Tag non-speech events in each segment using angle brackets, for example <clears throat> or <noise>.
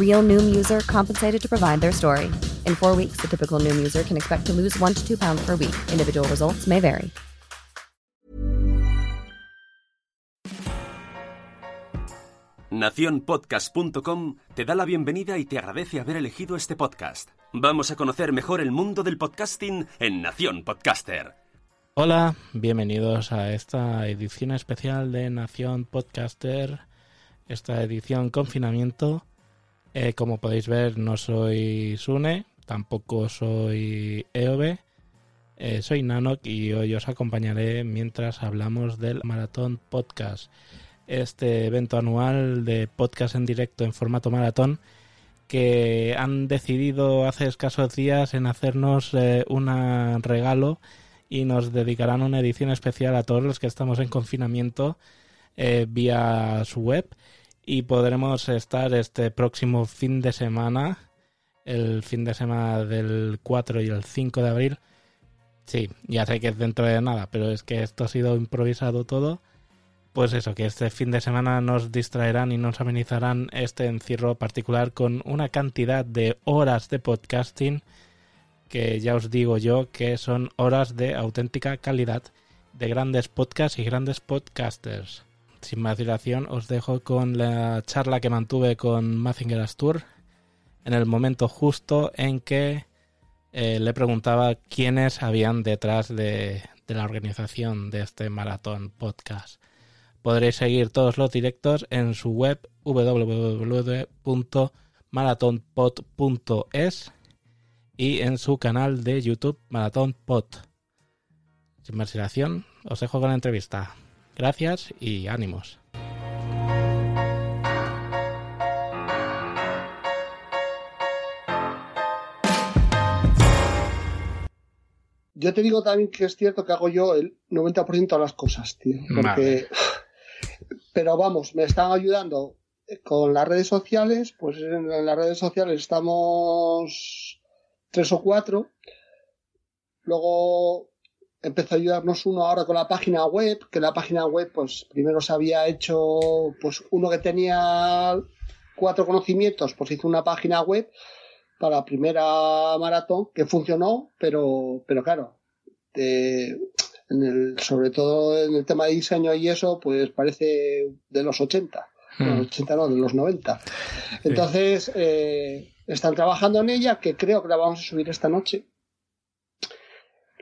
Real Noom user compensated to provide their story. In four weeks, the typical Noom user can expect to lose one to two pounds per week. Individual results may vary. Naciónpodcast.com te da la bienvenida y te agradece haber elegido este podcast. Vamos a conocer mejor el mundo del podcasting en Nación Podcaster. Hola, bienvenidos a esta edición especial de Nación Podcaster, esta edición confinamiento. Eh, como podéis ver, no soy Sune, tampoco soy EOB, eh, soy Nanok y hoy os acompañaré mientras hablamos del Maratón Podcast, este evento anual de podcast en directo en formato maratón que han decidido hace escasos días en hacernos eh, un regalo y nos dedicarán una edición especial a todos los que estamos en confinamiento vía su web y podremos estar este próximo fin de semana, el fin de semana del 4 y el 5 de abril. Sí, ya sé que es dentro de nada, pero es que esto ha sido improvisado todo. Pues eso, que este fin de semana nos distraerán y nos amenizarán este encierro particular con una cantidad de horas de podcasting que ya os digo yo que son horas de auténtica calidad de grandes podcasts y grandes podcasters. Sin más dilación os dejo con la charla que mantuve con Mazinger Astur en el momento justo en que eh, le preguntaba quiénes habían detrás de, la organización de este maratón podcast. Podréis seguir todos los directos en su web www.maratonpod.es y en su canal de YouTube Maratón Pod. Sin más dilación, os dejo con la entrevista. Gracias y ánimos. Yo te digo también que es cierto que hago yo el 90% de las cosas, tío. Porque... Vale. Pero vamos, me están ayudando con las redes sociales. Pues en las redes sociales estamos tres o cuatro. Luego empezó a ayudarnos uno ahora con la página web, que la página web, pues primero se había hecho, pues uno que tenía cuatro conocimientos, pues hizo una página web para la primera maratón que funcionó, pero, pero claro, eh, en el, sobre todo en el tema de diseño y eso, pues parece de los 80. De los 80 no, de los 90. Entonces, eh, están trabajando en ella, que creo que la vamos a subir esta noche.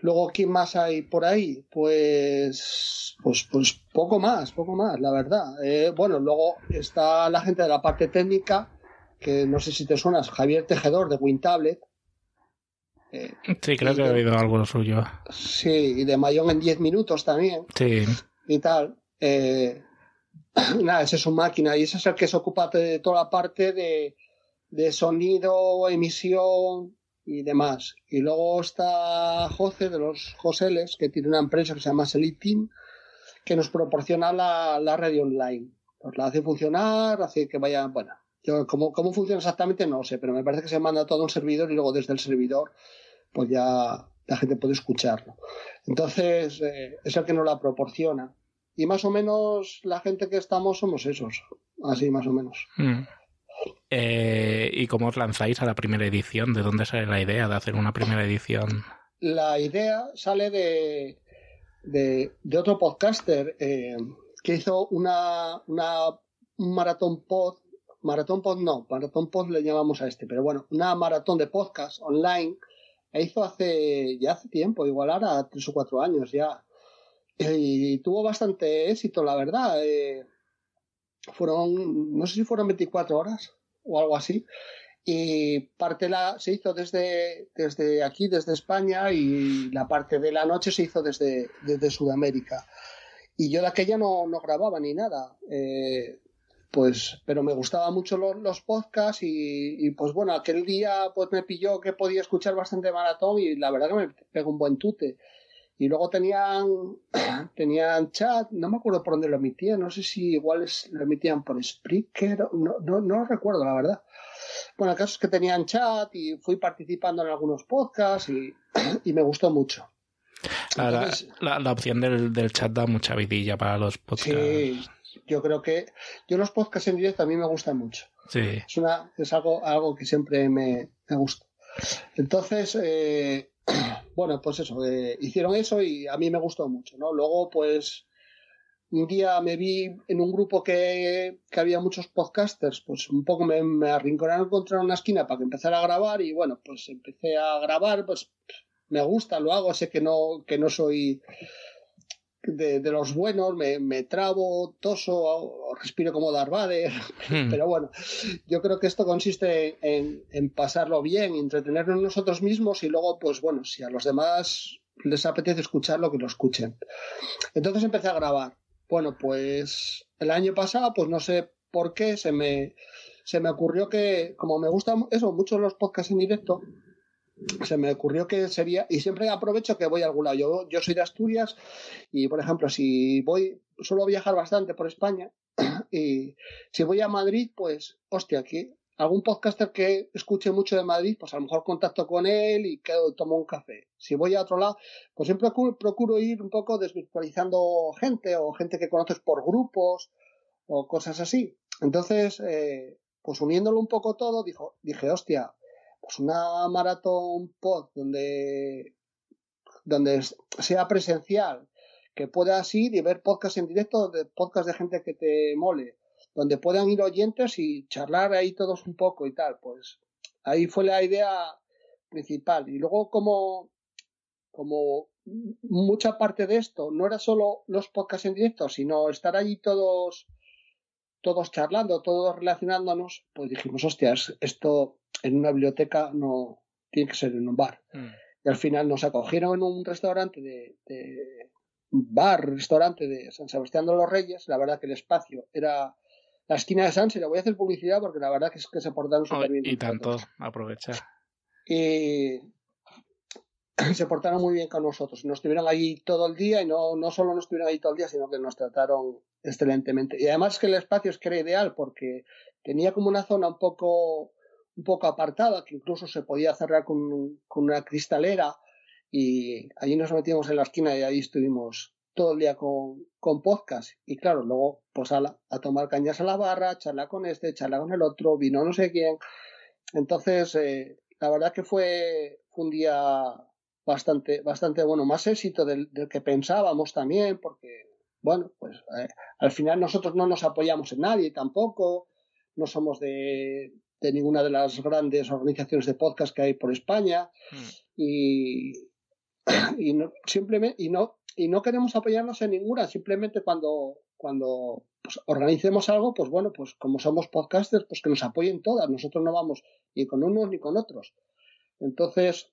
Luego, ¿quién más hay por ahí? Pues, pues, pues poco más, poco más, la verdad. Eh, bueno, luego está la gente de la parte técnica, que no sé si te suenas, Javier Tejedor de WinTablet. Eh, Sí, creo que he de- oído algo suyo. Sí, y de Mayón en 10 minutos también Sí, y tal. Eh, <clears throat> nada, ese es su máquina y ese es el que se ocupa de toda la parte de, de sonido, emisión y demás. Y luego está José de los Joseles, que tiene una empresa que se llama Selitin, que nos proporciona la, la radio online. Pues la hace funcionar, hace que vaya, bueno, yo cómo, cómo funciona exactamente no lo sé, pero me parece que se manda todo a un servidor y luego desde el servidor pues ya la gente puede escucharlo. Entonces, eh, es el que nos la proporciona. Y más o menos la gente que estamos somos esos, así más o menos. Mm. Eh, ¿Y cómo os lanzáis a la primera edición? ¿De dónde sale la idea de hacer una primera edición? La idea sale de, de, otro podcaster eh, que hizo una, una, un maratón pod, maratón pod no, maratón pod le llamamos a este, pero bueno, una maratón de podcast online e hizo hace, ya hace tiempo, igual ahora tres o cuatro años ya. Y tuvo bastante éxito, la verdad. Eh, fueron, no sé si fueron 24 horas o algo así. Y parte la, se hizo desde, desde aquí, desde España, y la parte de la noche se hizo desde, desde Sudamérica. Y yo de aquella no, no grababa ni nada. Eh, pues, pero me gustaban mucho los, los podcasts y, y, pues bueno, aquel día pues me pilló que podía escuchar bastante maratón y la verdad que me pegó un buen tute. Y luego tenían, <clears throat> tenían chat, no me acuerdo por dónde lo emitían, no sé si igual lo emitían por Spreaker, no, no, no recuerdo la verdad. Bueno, el caso es que tenían chat y fui participando en algunos podcasts y, <clears throat> y me gustó mucho. Entonces, la, la, opción del, del, chat da mucha vidilla para los podcasts. Sí, yo creo que yo los podcasts en directo a mí me gustan mucho. Sí. Es, una, es algo, algo que siempre me, me gusta. Entonces, eh, <clears throat> bueno, pues eso, eh, hicieron eso y a mí me gustó mucho, ¿no? Luego, pues, un día me vi en un grupo que, que había muchos podcasters, pues un poco me, me arrinconaron contra una esquina para que empezara a grabar y bueno, pues empecé a grabar, pues me gusta, lo hago, sé que no, que no soy de, de los buenos, me, me, trabo, toso, respiro como Darth Vader, hmm. pero bueno, yo creo que esto consiste en, en pasarlo bien, entretenernos nosotros mismos y luego, pues bueno, si a los demás les apetece escucharlo, que lo escuchen. Entonces empecé a grabar. Bueno, pues el año pasado, pues no sé por qué, se me, se me ocurrió que, como me gustan eso, muchos los podcasts en directo, se me ocurrió que sería, y siempre aprovecho que voy a algún lado. Yo, yo soy de Asturias y, por ejemplo, si voy, suelo viajar bastante por España <clears throat> y si voy a Madrid, pues, hostia, aquí algún podcaster que escuche mucho de Madrid, pues a lo mejor contacto con él y quedo, tomo un café. Si voy a otro lado, pues siempre procuro, ir un poco desvirtualizando gente o gente que conoces por grupos o cosas así. Entonces, eh, pues uniéndolo un poco todo, dijo, dije, hostia, pues una maratón pod donde, donde sea presencial, que puedas ir y ver podcast en directo, de podcast de gente que te mole, donde puedan ir oyentes y charlar ahí todos un poco y tal, pues ahí fue la idea principal. Y luego como, como mucha parte de esto no era solo los podcasts en directo, sino estar allí todos todos charlando, todos relacionándonos, pues dijimos, hostias, esto en una biblioteca no tiene que ser en un bar. Mm. Y al final nos acogieron en un restaurante de, de bar, restaurante de San Sebastián de los Reyes. La verdad que el espacio era la esquina de San, se le voy a hacer publicidad porque la verdad que es que se portaron súper bien. y tanto, aprovechar. Y <clears throat> se portaron muy bien con nosotros. Nos estuvieron allí todo el día y no, no solo nos estuvieron allí todo el día, sino que nos trataron excelentemente. Y además que el espacio es que era ideal porque tenía como una zona un poco un poco apartada, que incluso se podía cerrar con, con una cristalera y allí nos metíamos en la esquina y ahí estuvimos todo el día con, con podcast. Y claro, luego pues a, a tomar cañas a la barra, charla con este, charla con el otro, vino no sé quién. Entonces, eh, la verdad que fue, fue, un día bastante, bastante bueno, más éxito del, del que pensábamos también, porque, bueno, pues eh, al final nosotros no nos apoyamos en nadie tampoco, no somos de, de ninguna de las grandes organizaciones de podcast que hay por España. Mm. y, <clears throat> y no, simplemente y no y no queremos apoyarnos en ninguna. Simplemente cuando cuando pues, organicemos algo pues bueno pues como somos podcasters pues que nos apoyen todas. Nosotros no vamos ni con unos ni con otros. Entonces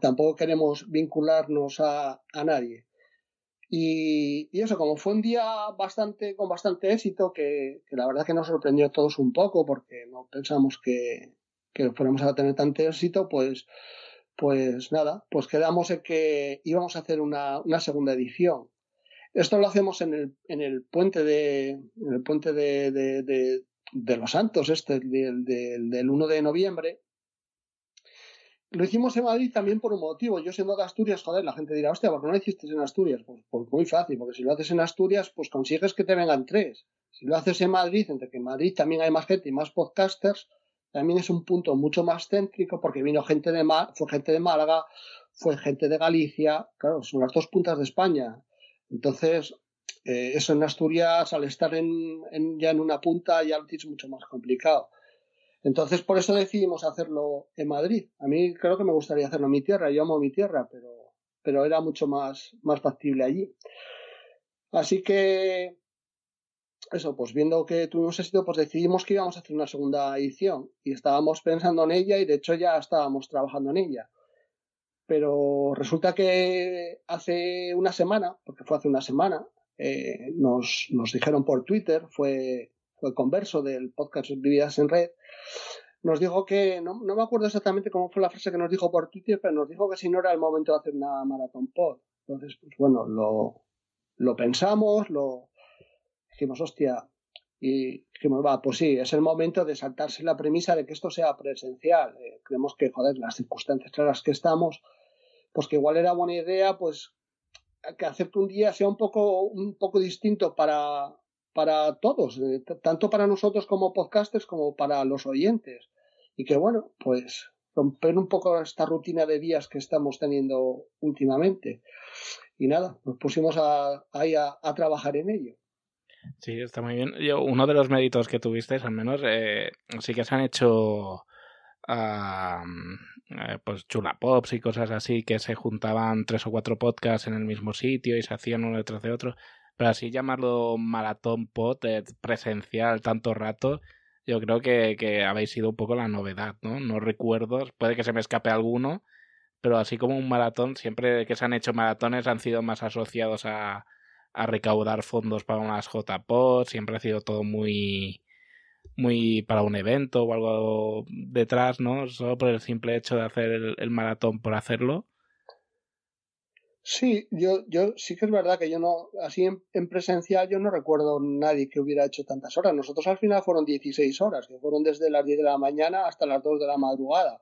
tampoco queremos vincularnos a, a nadie y, eso, como fue un día bastante, con bastante éxito, que, la verdad que nos sorprendió a todos un poco, porque no pensamos que, que fuéramos a tener tanto éxito, pues, pues nada, pues quedamos en que íbamos a hacer una, una segunda edición. Esto lo hacemos en el, en el puente de, en el puente de, de los Santos, este, del, del, del 1 de noviembre. Lo hicimos en Madrid también por un motivo. Yo siendo de Asturias, joder, la gente dirá, hostia, ¿por qué no lo hiciste en Asturias? Pues, pues, muy fácil, porque si lo haces en Asturias, pues consigues que te vengan tres. Si lo haces en Madrid, entre que en Madrid también hay más gente y más podcasters, también es un punto mucho más céntrico, porque vino gente de fue gente de Málaga, fue gente de Galicia, claro, son las dos puntas de España. Entonces, eh, eso en Asturias, al estar en, ya en una punta, ya lo tienes mucho más complicado. Entonces, por eso decidimos hacerlo en Madrid. A mí creo que me gustaría hacerlo en mi tierra. Yo amo mi tierra, pero, pero era mucho más, más factible allí. Así que, eso, pues viendo que tuvimos éxito, pues decidimos que íbamos a hacer una segunda edición. Y estábamos pensando en ella y de hecho ya estábamos trabajando en ella. Pero resulta que hace una semana, porque fue hace una semana, eh, nos, nos dijeron por Twitter, fue fue converso del podcast Vividas en Red, nos dijo que, no, me acuerdo exactamente cómo fue la frase que nos dijo por Twitter, pero nos dijo que si no era el momento de hacer una maratón pod. Entonces, pues bueno, lo, lo pensamos, lo dijimos, hostia, y dijimos, va, pues sí, es el momento de saltarse la premisa de que esto sea presencial. Eh, creemos que, joder, las circunstancias las que estamos, pues que igual era buena idea, pues que hacerte un día sea un poco, un poco distinto para, para todos, eh, tanto para nosotros como podcasters como para los oyentes. Y que bueno, pues romper un poco esta rutina de días que estamos teniendo últimamente. Y nada, nos pusimos a, ahí a, trabajar en ello. Sí, está muy bien. Yo, uno de los méritos que tuvisteis, al menos, eh, sí que se han hecho uh, pues chulapops y cosas así, que se juntaban tres o cuatro podcasts en el mismo sitio y se hacían uno detrás de otro pero así llamarlo maratón pot presencial tanto rato, yo creo que, que, habéis sido un poco la novedad, ¿no? No recuerdo, puede que se me escape alguno, pero así como un maratón, siempre que se han hecho maratones han sido más asociados a, a recaudar fondos para unas JPOT, siempre ha sido todo muy muy para un evento o algo detrás, ¿no? Solo por el simple hecho de hacer el maratón por hacerlo. Sí, yo, yo sí que es verdad que yo no, así en, presencial yo no recuerdo nadie que hubiera hecho tantas horas. Nosotros al final fueron 16 horas, que fueron desde las 10 de la mañana hasta las 2 de la madrugada.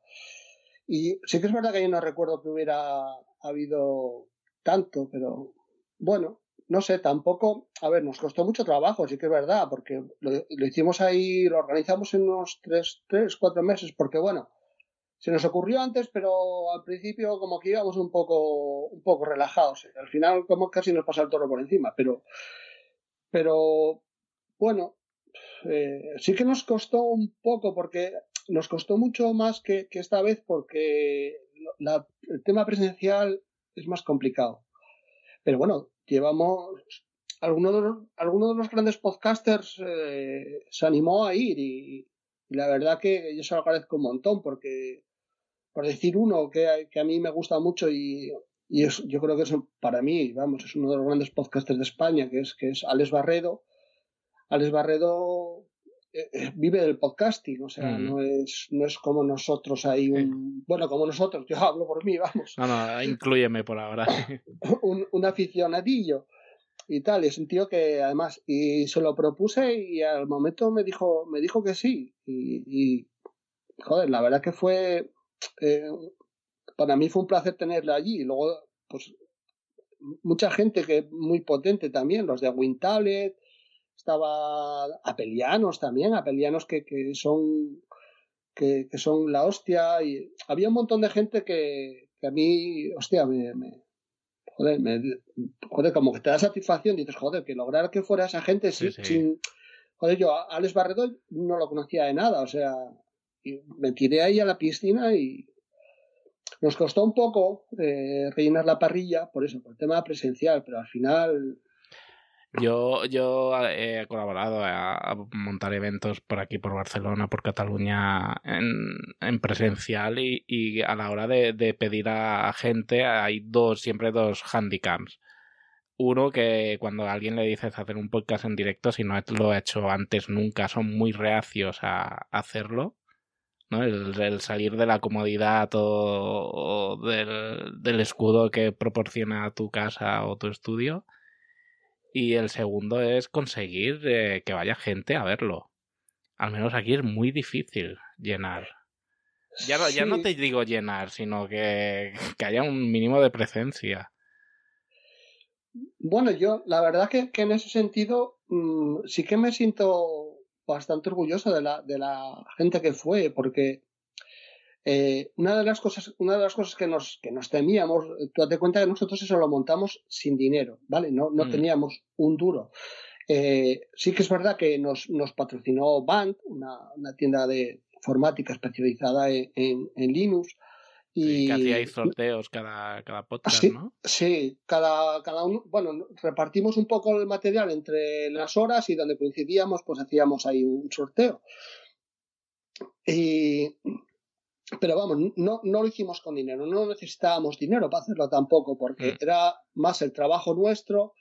Y sí que es verdad que yo no recuerdo que hubiera habido tanto, pero bueno, no sé, tampoco, a ver, nos costó mucho trabajo, sí que es verdad, porque lo, lo hicimos ahí, lo organizamos en unos 3, 3, 4 meses, porque bueno, se nos ocurrió antes, pero al principio como que íbamos un poco, un poco relajados. Al final como casi nos pasa el toro por encima, pero, pero bueno, eh, sí que nos costó un poco porque nos costó mucho más que, esta vez porque el tema presencial es más complicado. Pero bueno, llevamos algunos de los, alguno de los grandes podcasters eh, se animó a ir y, y, la verdad que yo se lo agradezco un montón porque por decir uno que, que a mí me gusta mucho y, y es, yo creo que es para mí, vamos, es uno de los grandes podcasters de España, que es, que es Alex Barredo. Alex Barredo eh, eh, vive del podcasting, o sea, mm. no, es, no es como nosotros ahí, un, bueno, como nosotros, yo hablo por mí, vamos. No, no, incluyeme por ahora. <laughs> un, un aficionadillo y tal, y es un tío que además, y se lo propuse y al momento me dijo, me dijo que sí, y, y joder, la verdad que fue, eh, para mí fue un placer tenerla allí. Y luego, pues, mucha gente que muy potente también, los de WinTablet, estaba Apelianos también, Apelianos que, que son que, que, son la hostia y había un montón de gente que, que a mí, hostia, me, me joder, me, joder, como que te da satisfacción, dices, joder, que lograr que fuera esa gente sin, joder, yo a Alex Barredo no lo conocía de nada, o sea, y me tiré ahí a la piscina y nos costó un poco eh, rellenar la parrilla, por eso, por el tema presencial, pero al final... Yo, yo he colaborado a, montar eventos por aquí, por Barcelona, por Cataluña, en, presencial y, y, a la hora de, de, pedir a gente hay dos, siempre dos handicaps. Uno que cuando a alguien le dices hacer un podcast en directo, si no lo ha hecho antes nunca, son muy reacios a hacerlo. ¿No? El, salir de la comodidad o, del, escudo que proporciona tu casa o tu estudio. Y el segundo es conseguir eh, que vaya gente a verlo. Al menos aquí es muy difícil llenar. Ya, no, ya no te digo llenar, sino que, que haya un mínimo de presencia. Bueno, yo la verdad que, que en ese sentido mm, sí que me siento bastante orgulloso de la, de la gente que fue, porque eh, una de las cosas, una de las cosas que nos, que nos temíamos, tú date cuenta que nosotros eso lo montamos sin dinero, ¿vale? No, no mm. teníamos un duro. Eh, sí que es verdad que nos, nos patrocinó Band, una, una tienda de informática especializada en, en, Linux. Y que hacíais sorteos cada, cada podcast, ¿no? Sí, cada, cada uno, bueno, repartimos un poco el material entre las horas y donde coincidíamos, pues hacíamos ahí un sorteo. Y, pero vamos, no, no lo hicimos con dinero, no necesitábamos dinero para hacerlo tampoco, porque mm. era más el trabajo nuestro,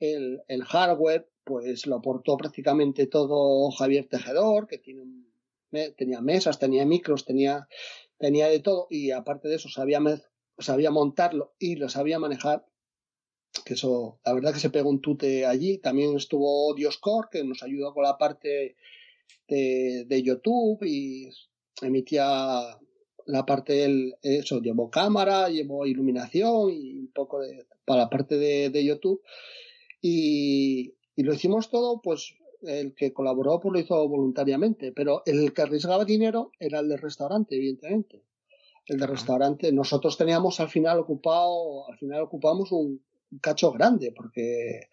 el, el hardware, pues lo aportó prácticamente todo Javier Tejedor, que tiene tenía mesas, tenía micros, tenía, tenía de todo y aparte de eso sabía, sabía montarlo y lo sabía manejar. Que eso, la verdad que se pegó un tute allí. También estuvo Dioscore, que nos ayudó con la parte de, de YouTube y emitía la parte del, eso, llevó cámara, llevó iluminación y un poco de, para la parte de, de YouTube. Y, y lo hicimos todo, pues el que colaboró pues lo hizo voluntariamente, pero el que arriesgaba dinero era el del restaurante, evidentemente. El del restaurante, nosotros teníamos al final ocupado, al final ocupamos un cacho grande, porque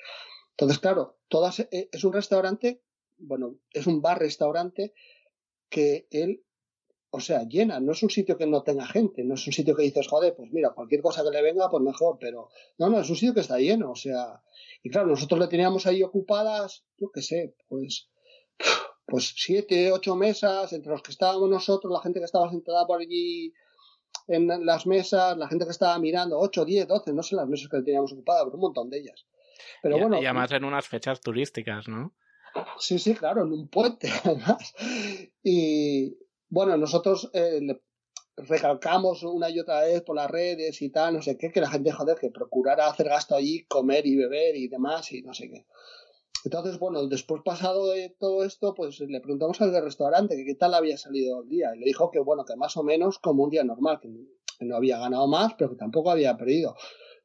entonces, claro, todas, eh, es un restaurante, bueno, es un bar-restaurante que él o sea, llena, no es un sitio que no tenga gente, no es un sitio que dices, joder, pues mira, cualquier cosa que le venga, pues mejor, pero no, no, es un sitio que está lleno, o sea, y claro, nosotros le teníamos ahí ocupadas, yo qué sé, pues, <sighs> pues siete, ocho mesas, entre los que estábamos nosotros, la gente que estaba sentada por allí en las mesas, la gente que estaba mirando, ocho, diez, doce, no sé las mesas que le teníamos ocupadas, pero un montón de ellas. Pero bueno. Y además en unas fechas turísticas, ¿no? Sí, sí, claro, en un puente, <laughs> además. Y, bueno, nosotros eh, recalcamos una y otra vez por las redes y tal, no sé qué, que la gente, joder, que procurara hacer gasto allí, comer y beber y demás y no sé qué. Entonces, bueno, después pasado de todo esto, pues le preguntamos al del restaurante que qué tal había salido el día. Y le dijo que, bueno, que más o menos como un día normal, que no había ganado más, pero que tampoco había perdido.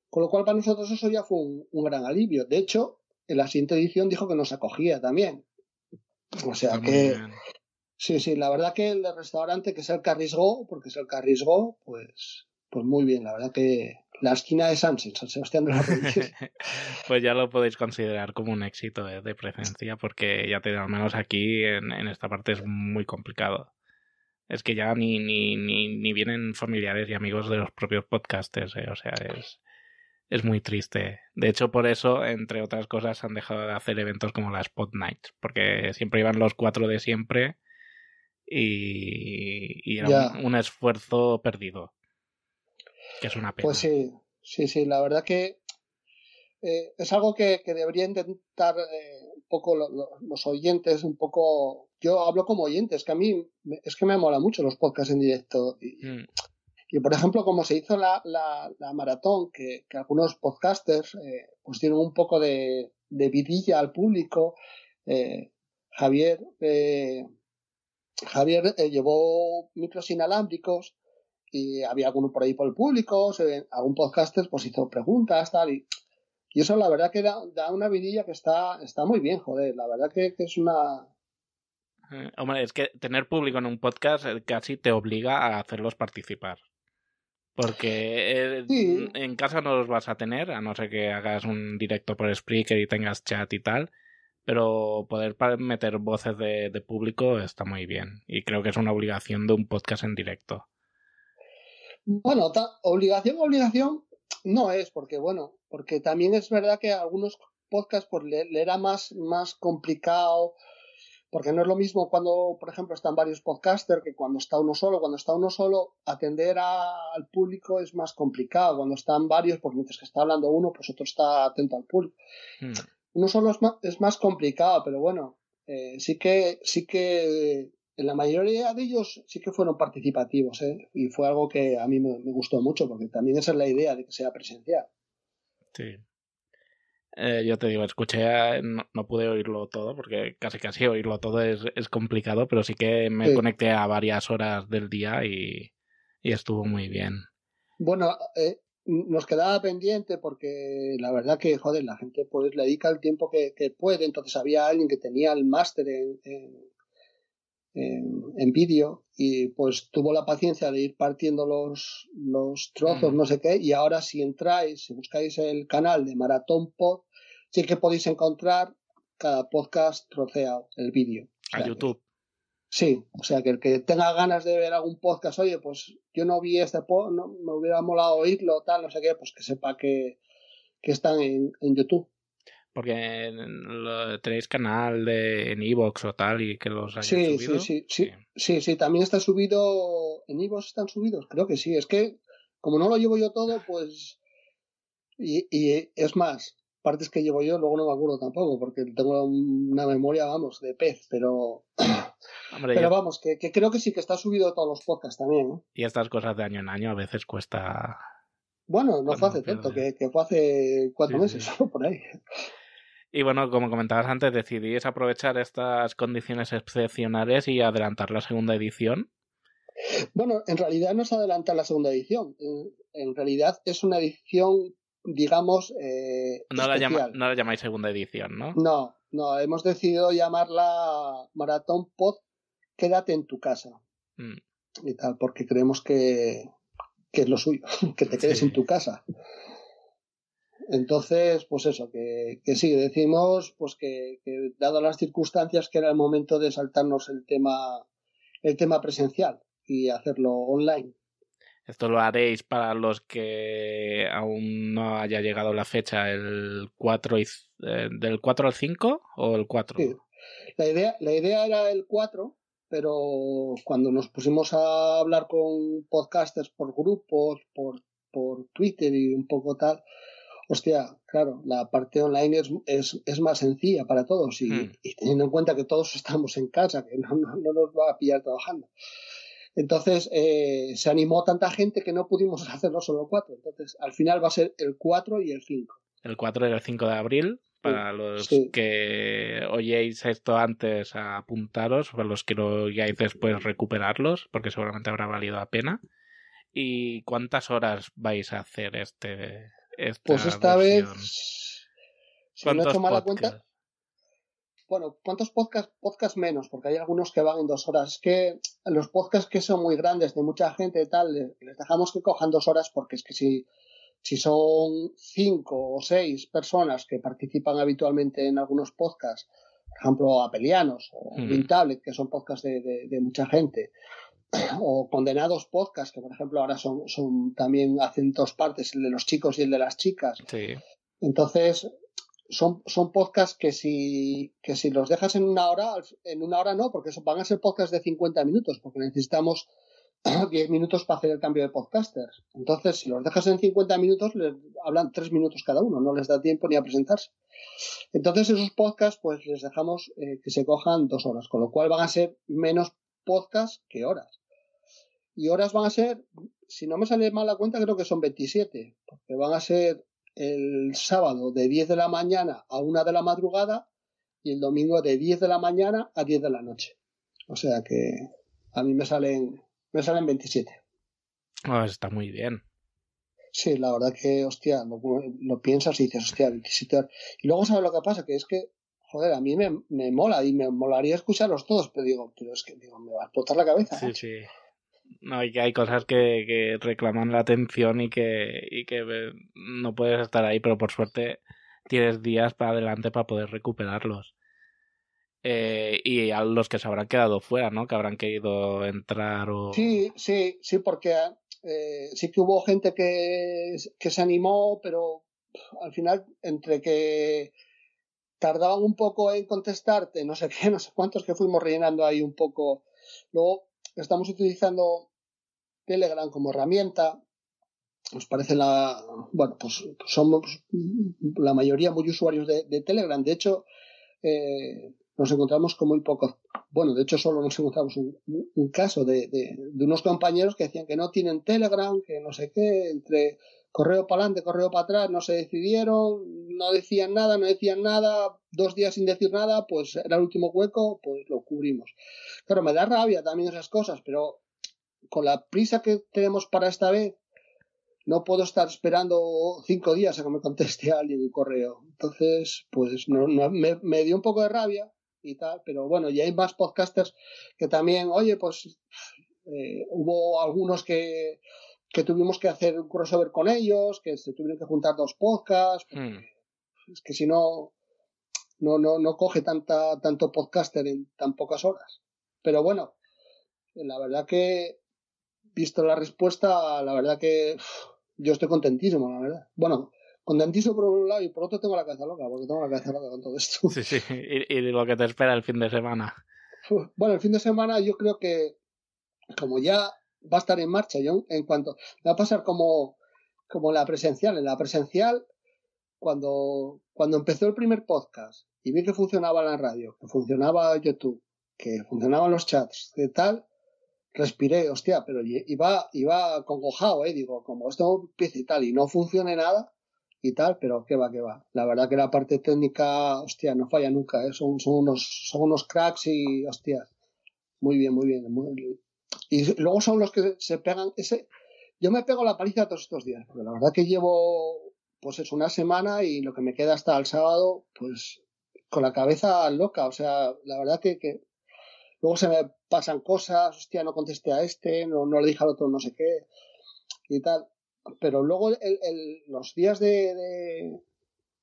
Con lo cual, para nosotros eso ya fue un, un gran alivio. De hecho, en la siguiente edición dijo que nos acogía también. O sea que, Sí, sí, la verdad que el restaurante, que es el que arriesgó, porque es el que arriesgó, pues, pues muy bien, la verdad que la esquina de Sánchez, San Sebastián de la <laughs> Pues ya lo podéis considerar como un éxito de, presencia, porque ya te al menos aquí en, esta parte es muy complicado. Es que ya ni, ni, ni, ni vienen familiares y amigos de los propios podcasters, eh, o sea, es, es muy triste. De hecho, por eso, entre otras cosas, han dejado de hacer eventos como la Spot Night, porque siempre iban los cuatro de siempre y, era un, esfuerzo perdido. Que es una pena. Pues sí, sí, sí, la verdad que eh, es algo que, que debería intentar eh, un poco los oyentes, un poco. Yo hablo como oyentes, que a mí es que me mola mucho los podcasts en directo. Y, mm. y por ejemplo, como se hizo la, la, la maratón, que, que, algunos podcasters eh, pues tienen un poco de, de vidilla al público. Javier Javier eh, llevó micros inalámbricos y había alguno por ahí por el público, algún podcaster pues hizo preguntas, tal, y, y eso la verdad que da, una vidilla que está, está muy bien, joder, la verdad que, es una... Eh, hombre, es que tener público en un podcast eh, casi te obliga a hacerlos participar. Porque en casa no los vas a tener, a no ser que hagas un directo por Spreaker y tengas chat y tal pero poder meter voces de, público está muy bien y creo que es una obligación de un podcast en directo. Bueno, obligación, obligación no es, porque bueno, porque también es verdad que algunos podcasts pues, le, era más, más complicado, porque no es lo mismo cuando, por ejemplo, están varios podcasters que cuando está uno solo. Cuando está uno solo, atender al público es más complicado. Cuando están varios, pues mientras que está hablando uno, pues otro está atento al público. Hmm no solo es más, es más complicado, pero bueno, eh, sí que, sí que en la mayoría de ellos sí que fueron participativos, ¿eh? y fue algo que a mí me, gustó mucho, porque también esa es la idea de que sea presencial. Sí. Eh, yo te digo, escuché, no, no, pude oírlo todo porque casi casi oírlo todo es, es complicado, pero sí que me sí. conecté a varias horas del día y, y estuvo muy bien. Bueno, eh, nos quedaba pendiente porque la verdad que, joder, la gente pues le dedica el tiempo que, que puede, entonces había alguien que tenía el máster en, en, en, en vídeo y pues tuvo la paciencia de ir partiendo los, los trozos, mm. no sé qué, y ahora si entráis, si buscáis el canal de Maratón Pod, sí que podéis encontrar cada podcast troceado, el vídeo. O sea, a YouTube. Sí, o sea que el que tenga ganas de ver algún podcast, oye, pues yo no vi este podcast, no, me hubiera molado oírlo, tal, no sé qué, pues que sepa que, que están en, en YouTube. Porque tenéis canal de, en Evox o tal y que los hayáis sí, subido. Sí, sí, sí, sí, sí, también está subido, en Evox están subidos, creo que sí, es que como no lo llevo yo todo, pues, y, y es más, partes que llevo yo, luego no me acuerdo tampoco, porque tengo una memoria, vamos, de pez, pero. <coughs> Hombre, pero vamos, que, que, creo que sí que está subido todos los podcasts también. ¿eh? Y estas cosas de año en año a veces cuesta. Bueno, no fue hace tanto, que, que, fue hace cuatro sí, meses, sí. <laughs> por ahí. Y bueno, como comentabas antes, decidís aprovechar estas condiciones excepcionales y adelantar la segunda edición. Bueno, en realidad no es adelantar la segunda edición. En realidad es una edición digamos. Eh, no, la llama, no, la llamáis segunda edición, ¿no? No, no, hemos decidido llamarla Maratón Pod Quédate en tu casa. Mm. Y tal, porque creemos que, que es lo suyo, <laughs> que te quedes sí. en tu casa. Entonces, pues eso, que, que sí, decimos pues que, que, dado las circunstancias que era el momento de saltarnos el tema, el tema presencial y hacerlo online. Esto lo haréis para los que aún no haya llegado la fecha, el 4 y, eh, del 4 al 5 o el 4? Sí. La idea, la idea era el 4, pero cuando nos pusimos a hablar con podcasters por grupos, por, por Twitter y un poco tal, hostia, claro, la parte online es, es, es más sencilla para todos y, hmm. y, teniendo en cuenta que todos <laughs> estamos en casa, que no, no, no nos va a pillar trabajando. Entonces eh, se animó tanta gente que no pudimos <laughs> hacerlo solo cuatro. Entonces al final va a ser el 4 y el 5. El 4 y el 5 de abril. Para sí, los sí. que oyéis esto antes, apuntaros. Para los que lo oigáis después, recuperarlos, porque seguramente habrá valido la pena. ¿Y cuántas horas vais a hacer este? Esta pues esta versión? vez, si no he hecho mala cuenta, bueno, ¿cuántos podcasts? Podcast menos, porque hay algunos que van en dos horas. Es que los podcasts que son muy grandes, de mucha gente y tal, les dejamos que cojan dos horas porque es que si, si son cinco o seis personas que participan habitualmente en algunos podcasts, por ejemplo, Apelianos o mm. Que son podcasts de, de, de, mucha gente, <clears throat> o Condenados Podcasts, que por ejemplo ahora son, son también hacen dos partes, el de los chicos y el de las chicas. Sí. Entonces, son, son podcasts que si, que si los dejas en una hora, en una hora no, porque eso van a ser podcasts de 50 minutos, porque necesitamos <clears throat> 10 minutos para hacer el cambio de podcasters. Entonces, si los dejas en 50 minutos, les hablan 3 minutos cada uno, no les da tiempo ni a presentarse. Entonces, esos podcasts, pues les dejamos eh, que se cojan dos horas, con lo cual van a ser menos podcasts que horas. Y horas van a ser, si no me sale mal la cuenta, creo que son 27, porque van a ser el sábado de 10 de la mañana a 1 de la madrugada y el domingo de 10 de la mañana a 10 de la noche. O sea que a mí me salen, me salen 27. Oh, está muy bien. Sí, la verdad que, hostia, lo, lo, piensas y dices, hostia, 27 horas. Y luego sabes lo que pasa, que es que, joder, a mí me, me mola y me molaría escucharlos todos, pero digo, pero es que digo, me va a explotar la cabeza. Sí, ¿eh? sí. No, y que hay cosas que, que, reclaman la atención y que, y que no puedes estar ahí, pero por suerte tienes días para adelante para poder recuperarlos. Eh, y a los que se habrán quedado fuera, ¿no? Que habrán querido entrar o... Sí, sí, sí, porque eh, sí que hubo gente que, que se animó, pero al final, entre que tardaban un poco en contestarte, no sé qué, <laughs> no sé cuántos que fuimos rellenando ahí un poco. Luego estamos utilizando Telegram como herramienta. Nos parece la. Bueno, pues somos la mayoría muy usuarios de, de Telegram. De hecho, eh, nos encontramos con muy pocos. Bueno, de hecho, solo nos encontramos un, caso de, de, unos compañeros que decían que no tienen Telegram, que no sé qué, entre correo para adelante, correo para atrás, no se decidieron, no decían nada, no decían nada, dos días sin decir nada, pues era el último hueco, pues lo cubrimos. Claro, me da rabia también esas cosas, pero con la prisa que tenemos para esta vez, no puedo estar esperando cinco días a que me conteste alguien un correo. Entonces, pues no, me, dio un poco de rabia y tal, pero bueno, ya hay más podcasters que también, oye, pues eh, hubo algunos que, que tuvimos que hacer un crossover con ellos, que se tuvieron que juntar dos podcasts, hmm. es que si no, no, no, no coge tanta, tanto podcaster en tan pocas horas. Pero bueno, la verdad que, visto la respuesta, la verdad que yo estoy contentísimo, la verdad. Bueno, contentísimo por un lado y por otro tengo la cabeza loca, porque tengo la cabeza loca con todo esto. Sí, sí, y, lo que te espera el fin de semana. <laughs> Bueno, el fin de semana yo creo que como ya va a estar en marcha, yo en cuanto va a pasar como, como la presencial, en la presencial cuando, cuando empezó el primer podcast y vi que funcionaba la radio, que funcionaba YouTube, que funcionaban los chats, que tal, respiré, hostia, pero iba, iba congojado, eh, digo, como esto empieza y tal, y no funcione nada y tal, pero qué va, qué va. La verdad que la parte técnica, hostia, no falla nunca, eh, son, son, unos, son unos cracks y, hostia, muy bien, muy bien. Y luego son los que se pegan, ese, yo me pego la paliza todos estos días, porque la verdad que llevo, pues es una semana y lo que me queda hasta el sábado, pues con la cabeza loca, o sea, la verdad que, que luego se me pasan cosas, hostia, no contesté a este, no, no le dije al otro no sé qué y tal. Pero luego el, los días de,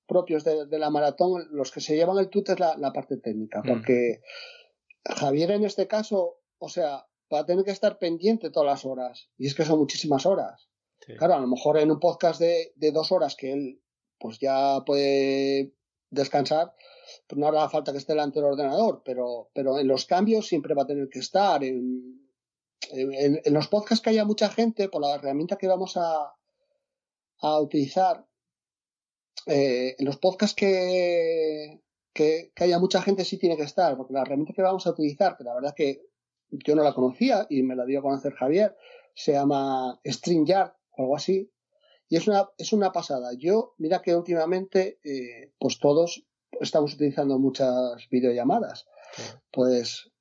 propios de, la maratón, los que se llevan el tut es la, parte técnica, mm. porque Javier en este caso, o sea, va a tener que estar pendiente todas las horas, y es que son muchísimas horas. Claro, a lo mejor en un podcast de, de dos horas que él pues ya puede descansar, pues no hará falta que esté delante del ordenador, pero, pero en los cambios siempre va a tener que estar. En, en, los podcasts que haya mucha gente, por la herramienta que vamos a, a utilizar, eh, en los podcasts que, que, haya mucha gente sí tiene que estar, porque la herramienta que vamos a utilizar, que la verdad que yo no la conocía y me la dio a conocer Javier, se llama StreamYard o algo así, y es una, es una pasada. Yo, mira que últimamente, eh, pues todos estamos utilizando muchas videollamadas. Pues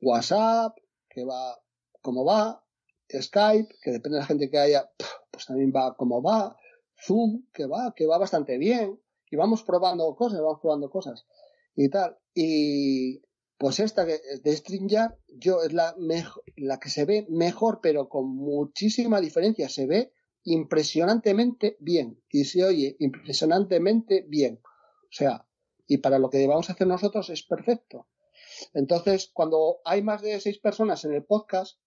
WhatsApp, que va como va, Skype, que depende de la gente que haya, pues también va como va, Zoom, que va, que va bastante bien, y vamos probando cosas, vamos probando cosas y tal. Y pues esta de StreamYard, yo es la, mejor, la que se ve mejor, pero con muchísima diferencia. Se ve impresionantemente bien y se oye impresionantemente bien. O sea, y para lo que vamos a hacer nosotros es perfecto. Entonces, cuando hay más de seis personas en el podcast,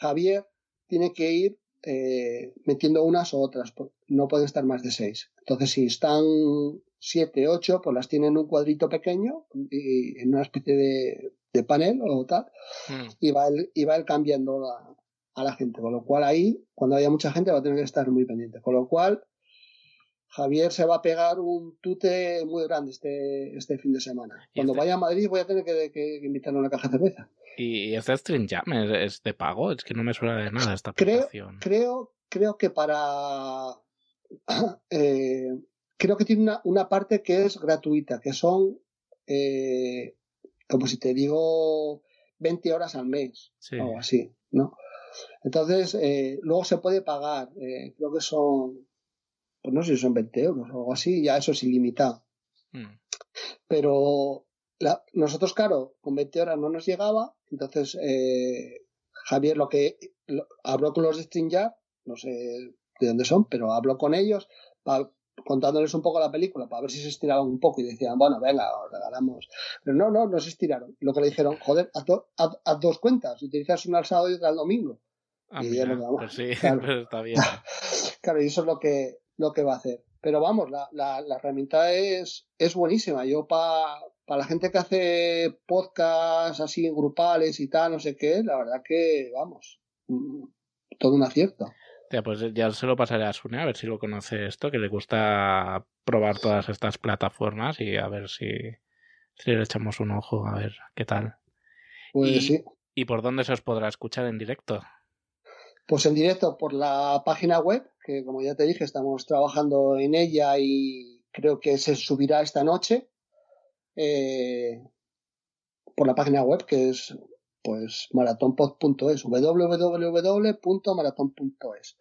Javier tiene que ir eh, metiendo unas u otras, no pueden estar más de seis. Entonces, si están siete, ocho, pues las tienen en un cuadrito pequeño y en una especie de, panel o tal, hmm. y, va él, y va él cambiando a la gente. Con lo cual ahí, cuando haya mucha gente, va a tener que estar muy pendiente. Con lo cual, Javier se va a pegar un tute muy grande este, este fin de semana. Cuando este vaya a Madrid voy a tener que, que invitarle a una caja de cerveza. ¿Y este Stream Jam es, de pago? Es que no me suena de nada esta aplicación. Creo, creo, que para... <clears throat> Eh, creo que tiene una, una, parte que es gratuita, que son, eh, como si te digo, 20 horas al mes o así, ¿no? Entonces, eh, luego se puede pagar, creo que son pues no sé si son 20 euros o algo así, ya eso es ilimitado. Hmm. Pero nosotros, claro, con 20 horas no nos llegaba, entonces eh, Javier lo que habló con los de StreamYard, no sé de dónde son, pero habló con ellos contándoles un poco la película para ver si se estiraban un poco y decían, bueno, venga, os regalamos. Pero no, no, no se estiraron. Lo que le dijeron, joder, haz, dos cuentas, utilizas una al sábado y otra al domingo. Ah, y ya pues sí, claro. <laughs> está bien. <laughs> claro, y eso es lo que, lo que va a hacer. Pero vamos, la, la, la herramienta es, es buenísima. Yo para la gente que hace podcasts así grupales y tal, no sé qué, la verdad que, vamos, mm, todo un acierto. Ya, pues ya se lo pasaré a Sune a ver si lo conoce esto, que le gusta probar todas estas plataformas y a ver si, le echamos un ojo a ver qué tal. Pues y, sí. ¿Y por dónde se os podrá escuchar en directo? Pues en directo por la página web, que como ya te dije, estamos trabajando en ella y creo que se subirá esta noche. Eh, por la página web que es pues maratonpod.es www.maraton.es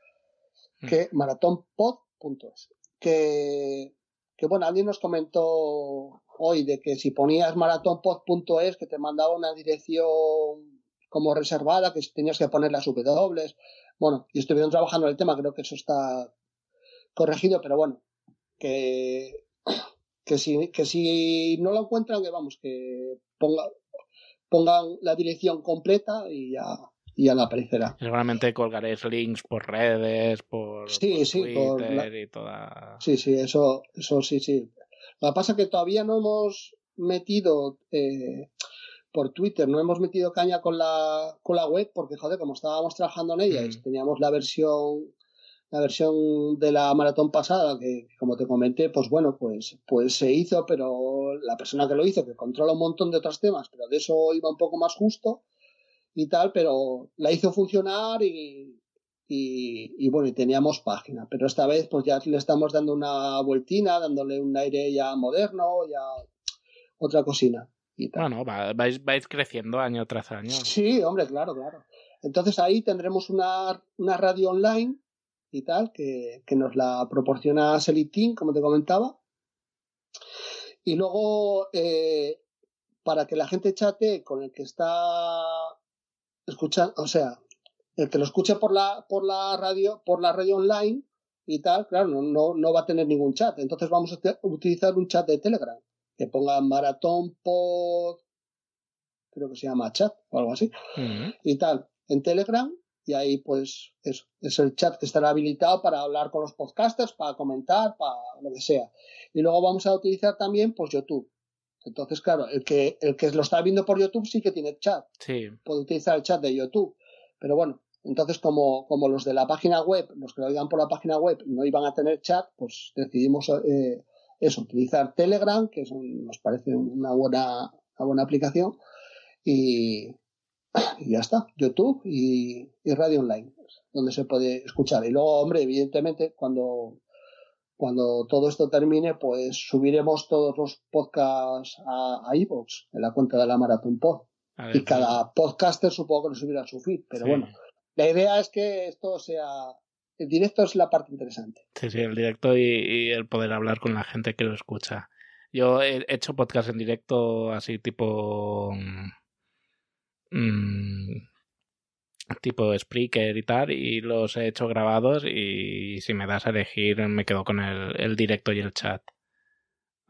que maratonpod.es que que bueno alguien nos comentó hoy de que si ponías maratonpod.es que te mandaba una dirección como reservada que tenías que poner las W. Bueno y estuvieron trabajando en el tema creo que eso está corregido pero bueno que que si, que si no lo encuentran que vamos que ponga pongan la dirección completa y ya, y ya la aparecerá. Seguramente colgaréis links por redes, por, sí, por sí, Twitter por la... y toda. Sí, sí, eso, eso sí, sí. Lo que pasa es que todavía no hemos metido eh, por Twitter, no hemos metido caña con la, con la web, porque joder, como estábamos trabajando en ella, Mm. y teníamos la versión la versión de la maratón pasada, que como te comenté, pues bueno, pues, pues se hizo, pero la persona que lo hizo, que controla un montón de otros temas, pero de eso iba un poco más justo y tal, pero la hizo funcionar y, y, y bueno, y teníamos página. Pero esta vez pues ya le estamos dando una vueltina, dándole un aire ya moderno, ya otra cocina. Y tal. Bueno, va- vais, vais creciendo año tras año. Sí, hombre, claro, claro. Entonces ahí tendremos una, una radio online y tal, que, que nos la proporciona Selitin, como te comentaba. Y luego, eh, para que la gente chate con el que está escuchando, o sea, el que lo escuche por la, por la radio, por la radio online y tal, claro, no, no, no va a tener ningún chat. Entonces vamos a utilizar un chat de Telegram, que ponga maratón pod, creo que se llama chat o algo así y tal en Telegram y ahí pues eso es el chat que estará habilitado para hablar con los podcasters, para comentar, para lo que sea. Y luego vamos a utilizar también pues YouTube. Entonces, claro, el que el que lo está viendo por YouTube sí que tiene chat, Sí, puede utilizar el chat de YouTube. Pero bueno, entonces como, como los de la página web, los que lo oigan por la página web no iban a tener chat, pues decidimos eh, eso, utilizar Telegram, que es un- nos parece una buena, una buena aplicación, y, y ya está, YouTube y, y radio online, donde se puede escuchar. Y luego, hombre, evidentemente, cuando, cuando todo esto termine, pues subiremos todos los podcasts a, a iVoox, en la cuenta de la Maratón Pod. ver, Y cada podcaster supongo que lo subirá a su feed, pero sí. bueno, la idea es que esto sea, el directo es la parte interesante. Sí, sí, el directo y, y el poder hablar con la gente que lo escucha. Yo he hecho podcast en directo así tipo... mm, tipo Spreaker y tal, y los he hecho grabados y si me das a elegir me quedo con el, el directo y el chat.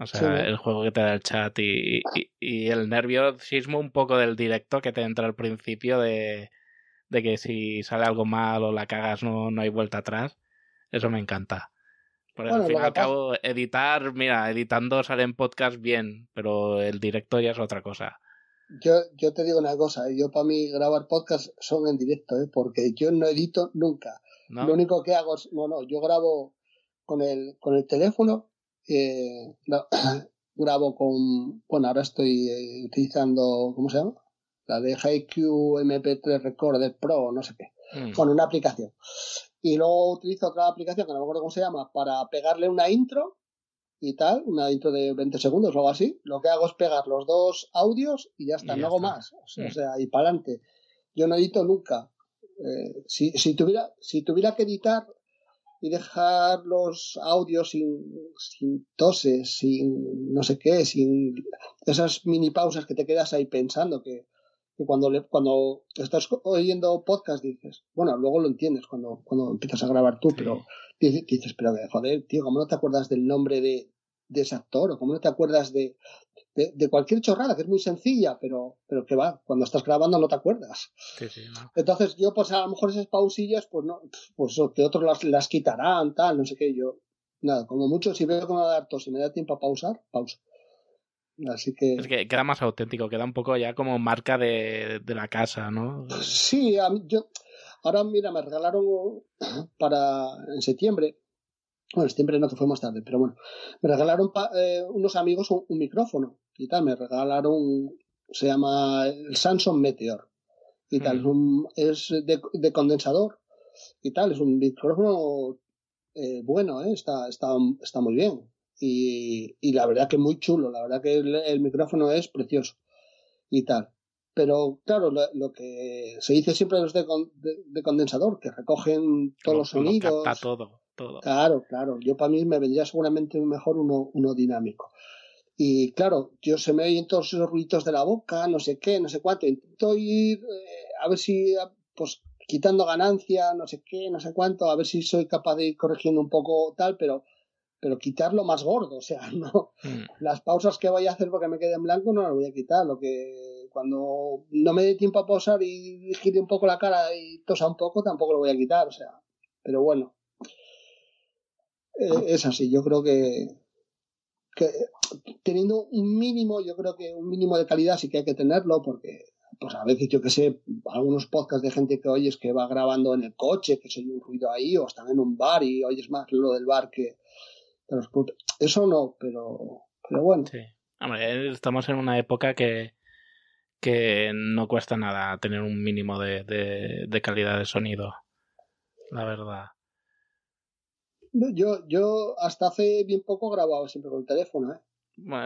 O sea, el juego que te da el chat y, y- y el nerviosismo un poco del directo que te entra al principio de, de que si sale algo mal o la cagas no, no hay vuelta atrás. Eso me encanta. Porque Bueno, al fin y al cabo, editar, mira, editando salen podcast bien, pero el directo ya es otra cosa. Yo, yo te digo una cosa, ¿eh? yo para mí grabar podcast son en directo, ¿eh? porque yo no edito nunca. ¿no? Lo único que hago es, no, no, yo grabo con el, con el teléfono, eh, gra- <clears throat> grabo con, bueno, ahora estoy eh, utilizando, ¿cómo se llama? La de HiQ MP3 Recorder Pro, no sé qué. Mm. Bueno, una aplicación. Y luego utilizo otra aplicación que no me acuerdo cómo se llama para pegarle una intro y tal, una intro de 20 segundos o algo así. Lo que hago es pegar los dos audios y ya está, Y ya no hago más. O sea, Mm. o sea, y para adelante. Yo no edito nunca. Eh, si, si, tuviera, si tuviera que editar y dejar los audios sin, sin toses, sin no sé qué, sin esas mini pausas que te quedas ahí pensando que, que cuando, le, cuando estás oyendo podcast dices, bueno, luego lo entiendes cuando, cuando empiezas a grabar tú, pero dices, dices, pero que, joder, tío, ¿cómo no te acuerdas del nombre de, de ese actor? ¿O cómo no te acuerdas de, de, de cualquier chorrada que es muy sencilla, pero, pero que va, cuando estás grabando no te acuerdas? Sí, sí, ¿no? Entonces yo, pues a lo mejor esas pausillas, pues no, pues que otros las, las quitarán, tal, no sé qué, yo, nada, como mucho, si veo que me va a dar tos y me da tiempo a pausar, pausa. Así que, Es que queda más auténtico, queda un poco ya como marca de, de la casa, ¿no? sí, a mí- yo, ahora mira, me regalaron <clears throat> para, en septiembre, Bueno, siempre no que fue más tarde, pero bueno. Me regalaron eh, unos amigos un, micrófono y tal. Me regalaron, se llama el Samsung Meteor y tal. Mm. Es, de, condensador y tal. Es un micrófono eh, bueno, ¿eh? está, está, está muy bien. Y, y, la verdad que muy chulo. La verdad que el, micrófono es precioso y tal. Pero claro, lo, que se dice siempre los de, de, condensador, que recogen todos los sonidos. todo, todo. Claro, claro. Yo para mí me vendría seguramente mejor uno, uno dinámico. Y claro, yo se me oyen todos esos ruidos de la boca, no sé qué, no sé cuánto. Intento ir eh, a ver si, pues, quitando ganancia, no sé qué, no sé cuánto, a ver si soy capaz de ir corrigiendo un poco tal, pero, pero quitarlo más gordo. O sea, <laughs> no. Mm. Las pausas que voy a hacer porque me quede en blanco no las voy a quitar. Lo que cuando no me dé tiempo a posar y gire un poco la cara y tosa un poco, tampoco lo voy a quitar. O sea, pero bueno. Eh, es así, yo creo que, que teniendo un mínimo, yo creo que un mínimo de calidad sí que hay que tenerlo, porque pues a veces yo que sé, algunos podcasts de gente que oyes que va grabando en el coche, que se oye un ruido ahí, o están en un bar y oyes más lo del bar que Eso no, pero, pero bueno. Sí. estamos en una época que, que no cuesta nada tener un mínimo de, de calidad de sonido, la verdad. Yo, yo hasta hace bien poco grababa siempre con el teléfono, ¿eh?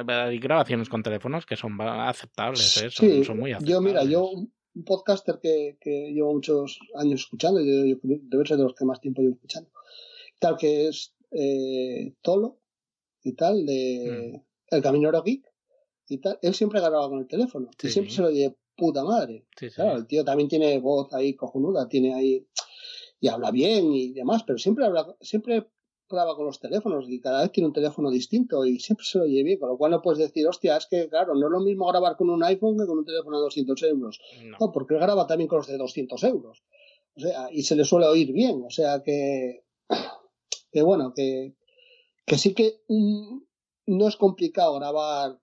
hay grabaciones con teléfonos que son aceptables, ¿eh? son, muy aceptables. Yo, mira, yo, un podcaster que, que llevo muchos años escuchando, yo, debe ser de los que más tiempo llevo escuchando, tal que es eh, Tolo y tal, de mm. El Caminero Geek y tal, él siempre grababa con el teléfono y siempre se lo de puta madre. claro, el tío también tiene voz ahí cojonuda, tiene ahí y habla bien y demás, pero siempre habla, siempre graba con los teléfonos y cada vez tiene un teléfono distinto y siempre se lo oye bien, con lo cual no puedes decir, hostia, es que claro, no es lo mismo grabar con un iPhone que con un teléfono de 200 euros. No, porque él graba también con los de 200 euros. O sea, y se le suele oír bien, o sea que, que bueno, que, que sí que no es complicado grabar,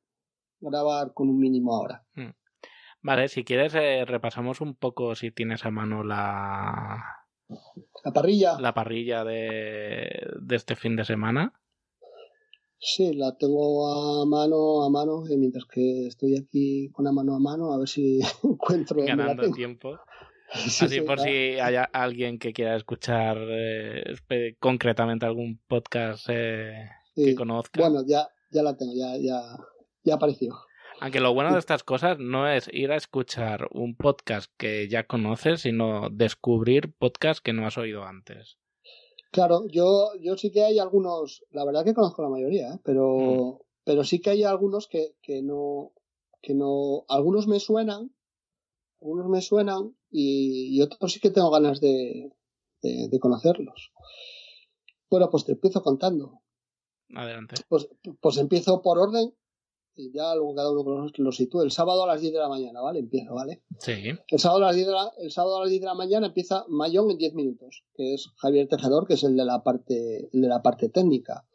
grabar con un mínimo ahora. Hmm. Vale, si quieres eh, repasamos un poco si tienes a mano la, la parrilla. La parrilla de, de este fin de semana. Sí, la tengo a mano a mano, y mientras que estoy aquí con la mano a mano, a ver si <laughs> encuentro. Ganando tiempo. <laughs> Así por si hay alguien que quiera escuchar eh, concretamente algún podcast eh, que conozca. Bueno, ya, ya la tengo, ya, ya, ya apareció. Aunque lo bueno de estas cosas no es ir a escuchar un podcast que ya conoces, sino descubrir podcasts que no has oído antes. Claro, yo, yo sí que hay algunos, la verdad que conozco la mayoría, ¿eh? pero, mm. pero sí que hay algunos que, que no, que no, algunos me suenan, algunos me suenan y, otros sí que tengo ganas de, de, conocerlos. Bueno, pues te empiezo contando. Adelante. Pues, pues empiezo por orden y ya luego cada uno lo sitúe. El sábado a las 10 de la mañana, ¿vale? Empieza, ¿vale? Sí. El sábado a las 10 de la, el sábado a las 10 de la mañana empieza Mayón en 10 minutos, que es Javier Tejedor, que es el de la parte, el de la parte técnica.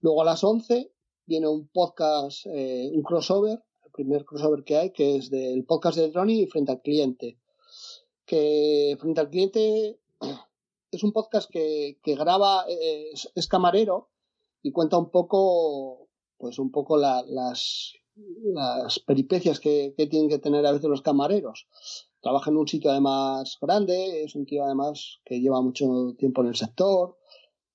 Luego a las 11 viene un podcast, eh, un crossover, el primer crossover que hay, que es del podcast de Droni y Frente al Cliente. Que Frente al Cliente <clears throat> es un podcast que, que graba, eh, es camarero y cuenta un poco pues un poco las, las peripecias que, tienen que tener a veces los camareros. Trabaja en un sitio además grande, es un tío además que lleva mucho tiempo en el sector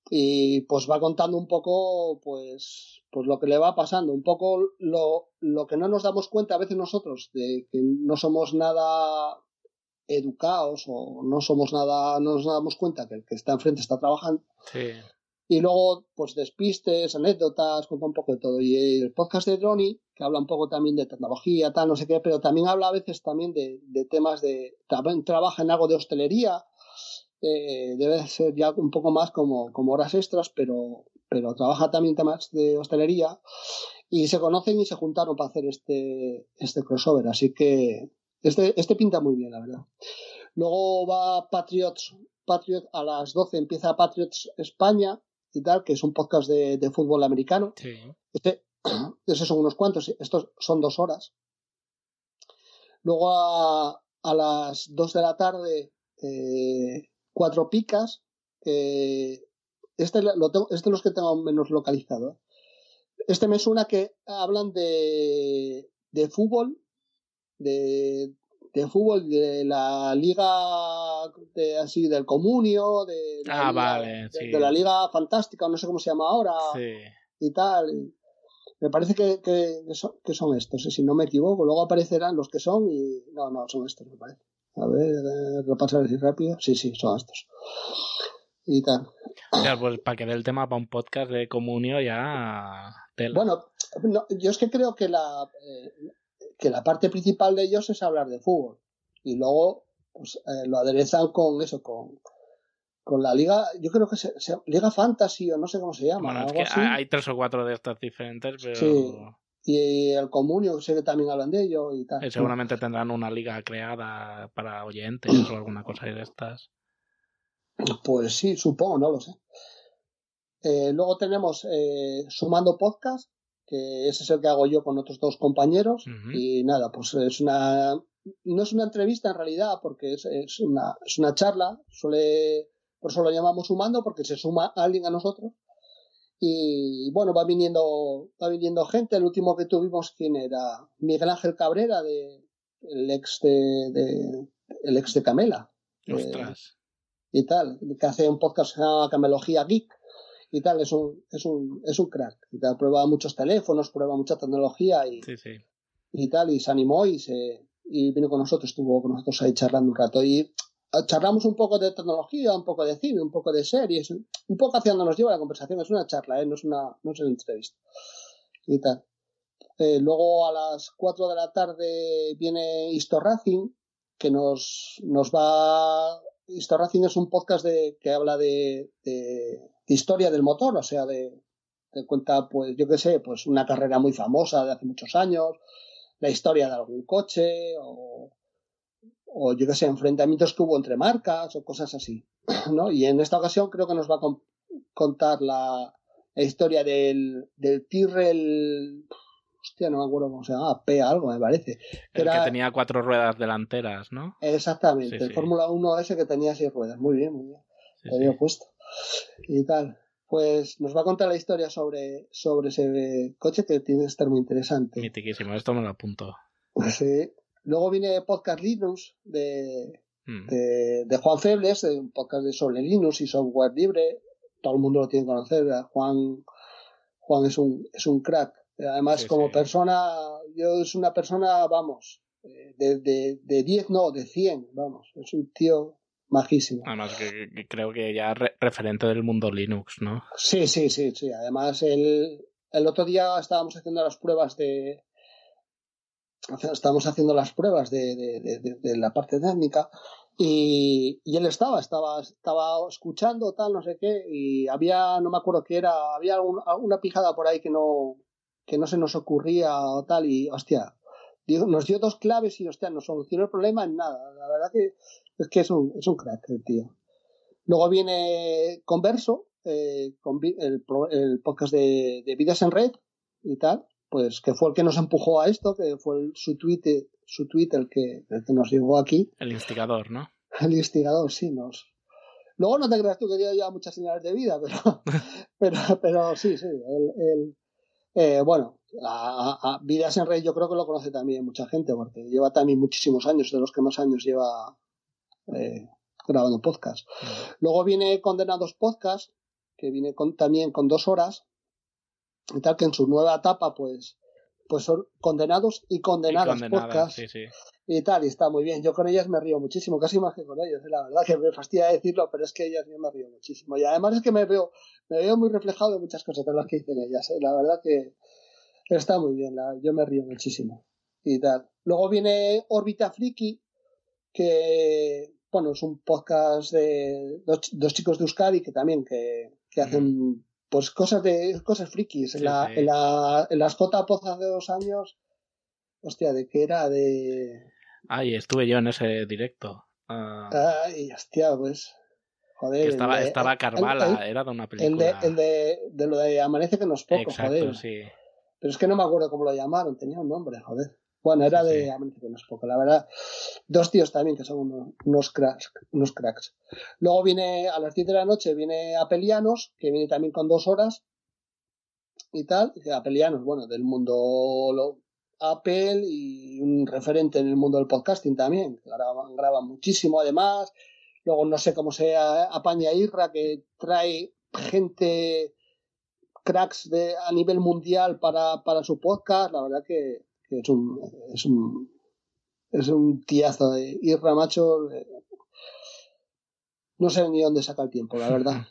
y pues va contando un poco pues, pues lo que le va pasando, un poco lo, lo que no nos damos cuenta a veces nosotros de que no somos nada educados o no somos nada, no nos damos cuenta que el que está enfrente está trabajando. Sí. Y luego, pues despistes, anécdotas, cuenta un poco de todo. Y el podcast de Droni, que habla un poco también de tecnología, tal, no sé qué, pero también habla a veces también de, de temas de. También trabaja en algo de hostelería. Eh, debe ser ya un poco más como, como horas extras, pero, pero trabaja también temas de hostelería. Y se conocen y se juntaron para hacer este, este crossover. Así que este, este pinta muy bien, la verdad. Luego va Patriots. Patriot a las 12 empieza Patriots España y tal, que es un podcast de, fútbol americano. Este, <clears throat> esos son unos cuantos, estos son dos horas. Luego a, las dos de la tarde, eh, cuatro picas, este, lo tengo, este es de los que tengo menos localizado. Este me suena que hablan de, de fútbol, de, de fútbol, de la liga de, así del comunio, de la, Ah, liga, vale, de- sí. de la liga fantástica, no sé cómo se llama ahora, Sí. y tal. Me parece que, que, que son, que son estos, ¿eh? si no me equivoco. Luego aparecerán los que son y. No, no, son estos, me parece. A ver, eh, repasar así rápido. Sí, sí, son estos. Y tal. O sea, pues para que dé el tema para un podcast de comunio ya... tela. Bueno, no, yo es que creo que la, eh, que la parte principal de ellos es hablar de fútbol. Y luego pues, eh, lo aderezan con eso, con, con la liga, yo creo que se, se- Liga Fantasy o no sé cómo se llama. Bueno, es algo que así. hay tres o cuatro de estas diferentes, pero Sí. Y el comunio, sé que también hablan de ello y tal. eh, seguramente tendrán una liga creada para oyentes o <clears throat> alguna cosa de estas. Pues sí, supongo, no lo sé. Eh, luego tenemos eh, Sumando Podcast, que ese es el que hago yo con otros dos compañeros. Y nada, pues es una. No es una entrevista en realidad, porque es, es una, es una charla. Suele, por eso lo llamamos Sumando, porque se suma alguien a nosotros. Y bueno, va viniendo, va viniendo gente. El último que tuvimos, ¿quién era? Miguel Ángel Cabrera, de, el ex de, de- el ex de Camela. Eh, Ostras. y tal, que hace un podcast que se llama Camelogía Geek y tal, es un, es un, es un crack. Y tal, prueba muchos teléfonos, prueba mucha tecnología y, Sí, sí. y tal, y se animó y se y vino con nosotros, estuvo con nosotros ahí charlando un rato. Y charlamos un poco de tecnología, un poco de cine, un poco de series, un poco hacia donde nos lleva la conversación, es una charla, ¿eh? no es una, no es una entrevista. Y tal. Eh, luego a las 4 de la tarde viene Histo Racing, que nos, nos va. Histo Racing es un podcast de, que habla de, de, de historia del motor, o sea, de, cuenta, pues, yo qué sé, pues una carrera muy famosa de hace muchos años, la historia de algún coche, o, o yo qué sé, enfrentamientos que hubo entre marcas, o cosas así, <clears throat> ¿no? Y en esta ocasión creo que nos va a con- contar la, la historia del, del Tyrrell, hostia, no me acuerdo cómo se llama, P algo me parece. Que El era- que tenía cuatro ruedas delanteras, ¿no? Exactamente, Sí, el sí. Fórmula 1 ese que tenía seis ruedas, muy bien, muy bien, sí. había puesto. Y tal. Pues nos va a contar la historia sobre, sobre ese coche que tiene que estar muy interesante. Mitiquísimo, esto me lo apunto. Sí. Luego viene Podcast Linux de, Mm. de, de Juan Febles, un podcast de sobre Linux y software libre. Todo el mundo lo tiene que conocer. Juan, Juan es un, es un crack. Además, Sí, como sí. persona, yo es una persona, vamos, eh, de, de, de 10 no, de 100, vamos. Es un tío majísimo. Además, que, que creo que ya re- referente del mundo Linux, ¿no? Sí, sí, sí, sí. Además, el, el otro día estábamos haciendo las pruebas de. Estábamos haciendo las pruebas de, de, de- de- de la parte técnica y, y él estaba, estaba, estaba escuchando tal, no sé qué, y había, no me acuerdo qué era, había algún- alguna pijada por ahí que no, que no se nos ocurría o tal, y hostia, nos dio dos claves y hostia, nos solucionó el problema en nada. La verdad que es que es un, es un crack el tío. Luego viene Converso, eh, con el, el podcast de, de Vidas en Red y tal, pues que fue el que nos empujó a esto, que fue el- su tweet, su tweet el que, el que nos llegó aquí, El instigador, ¿no? el instigador, sí, nos. Luego no te creas tú que dio ya muchas señales de vida, pero, <laughs> pero, pero sí, sí, el, el- eh, bueno, a Vidas en Red yo creo que lo conoce también mucha gente, porque lleva también muchísimos años, de los que más años lleva eh, grabando podcast. Luego viene Condenados Podcast, que viene con, también con dos horas, y tal, que en su nueva etapa, pues, pues son condenados y Y condenadas condenada, podcast sí, sí. y tal, y está muy bien. Yo con ellas me río muchísimo, casi más que con ellos, ¿eh? la verdad que me fastidia decirlo, pero es que ellas yo me río muchísimo. Y además es que me veo, me veo muy reflejado en muchas cosas de las que dicen ellas, ¿eh? la verdad que está muy bien, la- yo me río muchísimo. Y tal. Luego viene Órbita Friki, que bueno, es un podcast de dos, dos chicos de Euskadi que también que, que hacen pues cosas de cosas frikis. en, la, sí. en la en las J-Poz hace dos años, hostia, ¿de qué era? De Ay, estuve yo en ese directo. Ah, Ay, hostia, pues. Joder. que estaba, de- estaba Carvala, el- era de una El de, película. el de, de lo de Amanece que no es poco, Exacto, joder. sí. Pero es que no me acuerdo cómo lo llamaron, tenía un nombre, joder. Bueno, era de América, no es poco, la verdad. Dos tíos también que son unos, cracks, unos cracks. Luego viene a las 10 de la noche, viene Apelianos, que viene también con dos horas y tal. Apelianos, bueno, del mundo Apple y un referente en el mundo del podcasting también. Graban, graban muchísimo además. Luego no sé cómo se apaña Irra, que trae gente cracks de, a nivel mundial para, para su podcast. La verdad que, es un, es un es un tiazo de Irra Macho. no sé ni dónde saca el tiempo, la verdad. <laughs>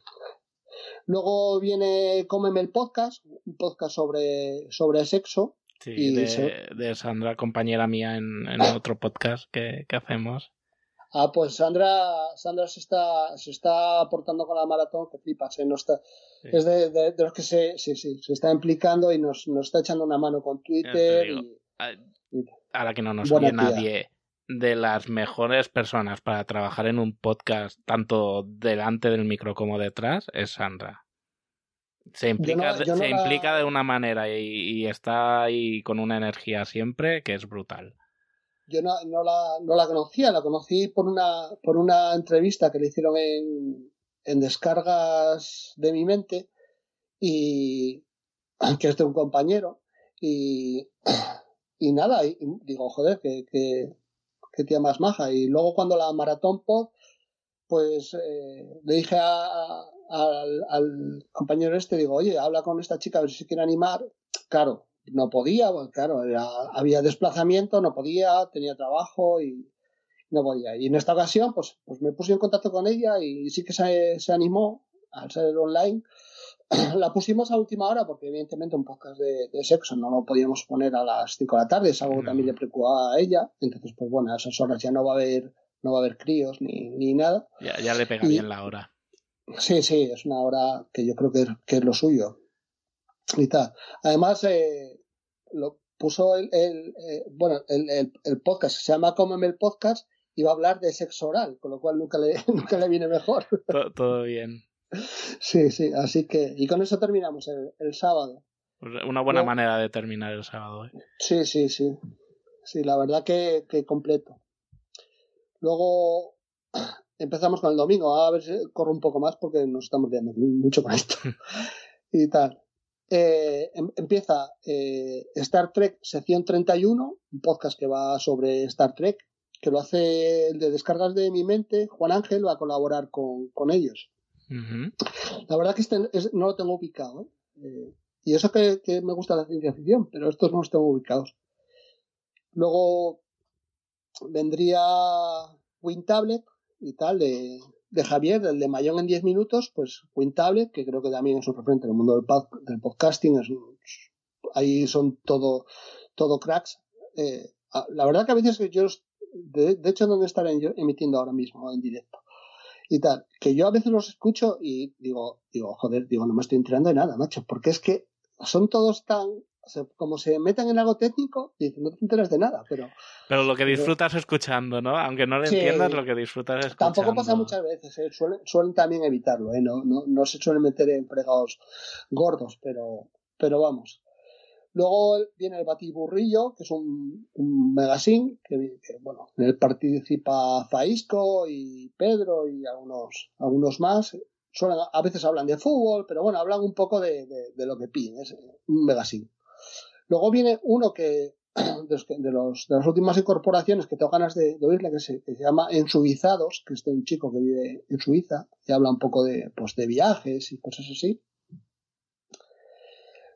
Luego viene Cómeme el podcast, un podcast sobre, sobre sexo. Sí, de, Sandra, compañera mía en, en otro podcast que, que, hacemos. Ah, pues Sandra, Sandra se está, se está aportando con la maratón, que flipas, ¿eh? no está, es de, de, los que se, sí, sí, se está implicando y nos, nos está echando una mano con Twitter. Y, a la que no nos oye nadie, de las mejores personas para trabajar en un podcast, tanto delante del micro como detrás, es Sandra. Se implica, se implica de una manera y, está ahí con una energía siempre que es brutal. Yo no, no, la, no la conocía, la conocí por una, por una entrevista que le hicieron en, en descargas de mi mente y <clears throat> que es de un compañero y <clears throat> y nada, y, digo, joder, que, que, tía más maja. Y luego cuando la maratón pod, pues eh, le dije al, compañero este, digo, oye, habla con esta chica a ver si se quiere animar. Claro, no podía, claro, había desplazamiento, no podía, tenía trabajo y no podía. Y en esta ocasión, pues, pues me puse en contacto con ella y sí que se, se animó al ser online <clears throat> la pusimos a última hora porque evidentemente un podcast de, sexo no lo podíamos poner a las 5 de la tarde, es algo que también le preocupaba a ella, entonces pues bueno, a esas horas ya no va a haber no va a haber críos ni, ni nada. Ya, ya le pega bien la hora. Sí, sí, es una hora que yo creo que, que es lo suyo. Y tal. Además, eh, lo puso el, el eh, bueno, el, el, el, podcast, se llama Cómeme el podcast y va a hablar de sexo oral, con lo cual nunca le, <laughs> nunca le viene mejor. todo bien. Sí, sí, así que, y con eso terminamos el, sábado. Pues una buena manera de terminar el sábado. ¿eh? Sí, sí, sí. Sí, la verdad que, que completo. Luego <clears throat> empezamos con el domingo, a ver si corro un poco más porque nos estamos viendo mucho con esto. <laughs> y tal. Eh, em, empieza eh, Star Trek sección 31, un podcast que va sobre Star Trek, que lo hace el de descargas de mi mente. Juan Ángel va a colaborar con, con ellos. La verdad que este no lo tengo ubicado. ¿eh? Y eso que, me gusta la ciencia ficción, pero estos no los tengo ubicados. Luego vendría WinTablet y tal, de, Javier, del de Mayón en 10 minutos, pues WinTablet, que creo que también es un referente en el mundo del, podcasting, ahí son todo, todo cracks. Eh, la verdad que a veces yo, de, de hecho, no estaré emitiendo ahora mismo en directo y tal, que yo a veces los escucho y digo, digo, joder, digo, no me estoy enterando de nada, macho, porque es que son todos tan, como se metan en algo técnico, y no te enteras de nada, pero... Pero lo que disfrutas escuchando, ¿no? Aunque no lo entiendas, lo que disfrutas escuchando. Tampoco pasa muchas veces, ¿eh? suelen, suelen, también evitarlo, ¿eh? No, no, no se suelen meter en fregados gordos, pero, pero vamos. Luego viene el Batiburrillo, que es un, un magazine que, bueno, en él participa Faisco y Pedro y algunos, algunos más. a veces hablan de fútbol, pero bueno, hablan un poco de, lo que piden, es un magazine. Luego viene uno <clears throat> que, de, los, de las últimas incorporaciones que tengo ganas de, oírle, que se, que se, llama Ensuizados, que es de un chico que vive en Suiza y habla un poco de, pues, de viajes y cosas así.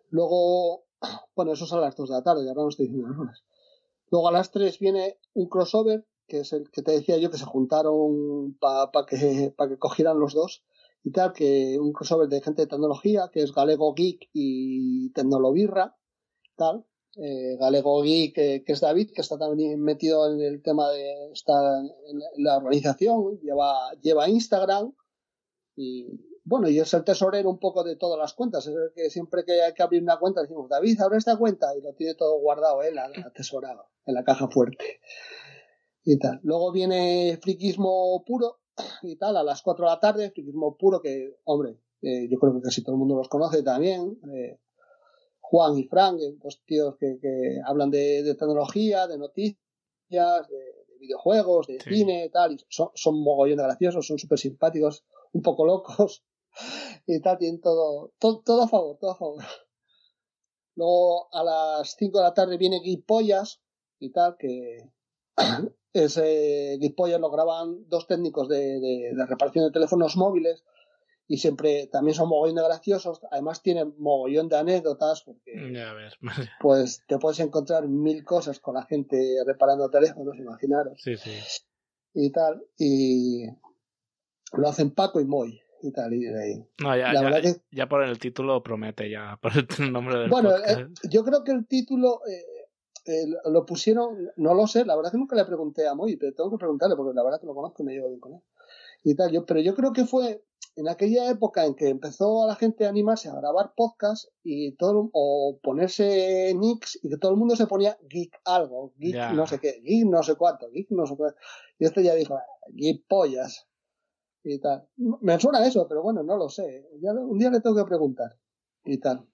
Luego bueno, eso es a las 2 de la tarde, ahora no estoy diciendo las horas. Luego a las 3 viene un crossover, que es el que te decía yo que se juntaron para que, que cogieran los dos y tal, que un crossover de gente de tecnología, que es Galego Geek y Tecnolobirra, tal. Eh, Galego Geek, que, es David, que está también metido en el tema de estar en la organización, lleva, lleva Instagram y, bueno, y es el tesorero un poco de todas las cuentas. Es el que siempre que hay que abrir una cuenta decimos, David, abre esta cuenta y lo tiene todo guardado él, atesorado, en la caja fuerte. Y tal. Luego viene friquismo puro y tal, a las 4 de la tarde, friquismo puro que, hombre, eh, yo creo que casi todo el mundo los conoce también. Eh, Juan y Frank, dos tíos que, que hablan de, de, tecnología, de noticias, de, de videojuegos, de Sí. cine y tal, y son, son mogollón de graciosos, son súper simpáticos, un poco locos y tal, tienen todo, todo, todo a favor, todo a favor. Luego a las 5 de la tarde viene Guipollas y tal, que <coughs> ese Guipollas lo graban dos técnicos de, de, de reparación de teléfonos móviles y siempre también son mogollón de graciosos, además tienen mogollón de anécdotas porque <laughs> pues te puedes encontrar mil cosas con la gente reparando teléfonos, imaginaros, Sí, sí. y tal, y lo hacen Paco y Moy y tal, y, y- No, ya, La ya, que- ya por el título promete, ya <laughs> por el nombre del Bueno, eh, yo creo que el título eh, eh, lo pusieron, no lo sé, la verdad que nunca le pregunté a Moy, pero tengo que preguntarle porque la verdad que lo conozco y me llevo bien con él. Y tal, yo, pero yo creo que fue en aquella época en que empezó a la gente a animarse a grabar podcast y todo, o ponerse nicks y que todo el mundo se ponía geek algo, geek Ya. no sé qué, geek no sé cuánto, geek no sé cuánto. Y este ya dijo, geek pollas y tal. Me suena eso, pero bueno, no lo sé. Ya, un día le tengo que preguntar y tal.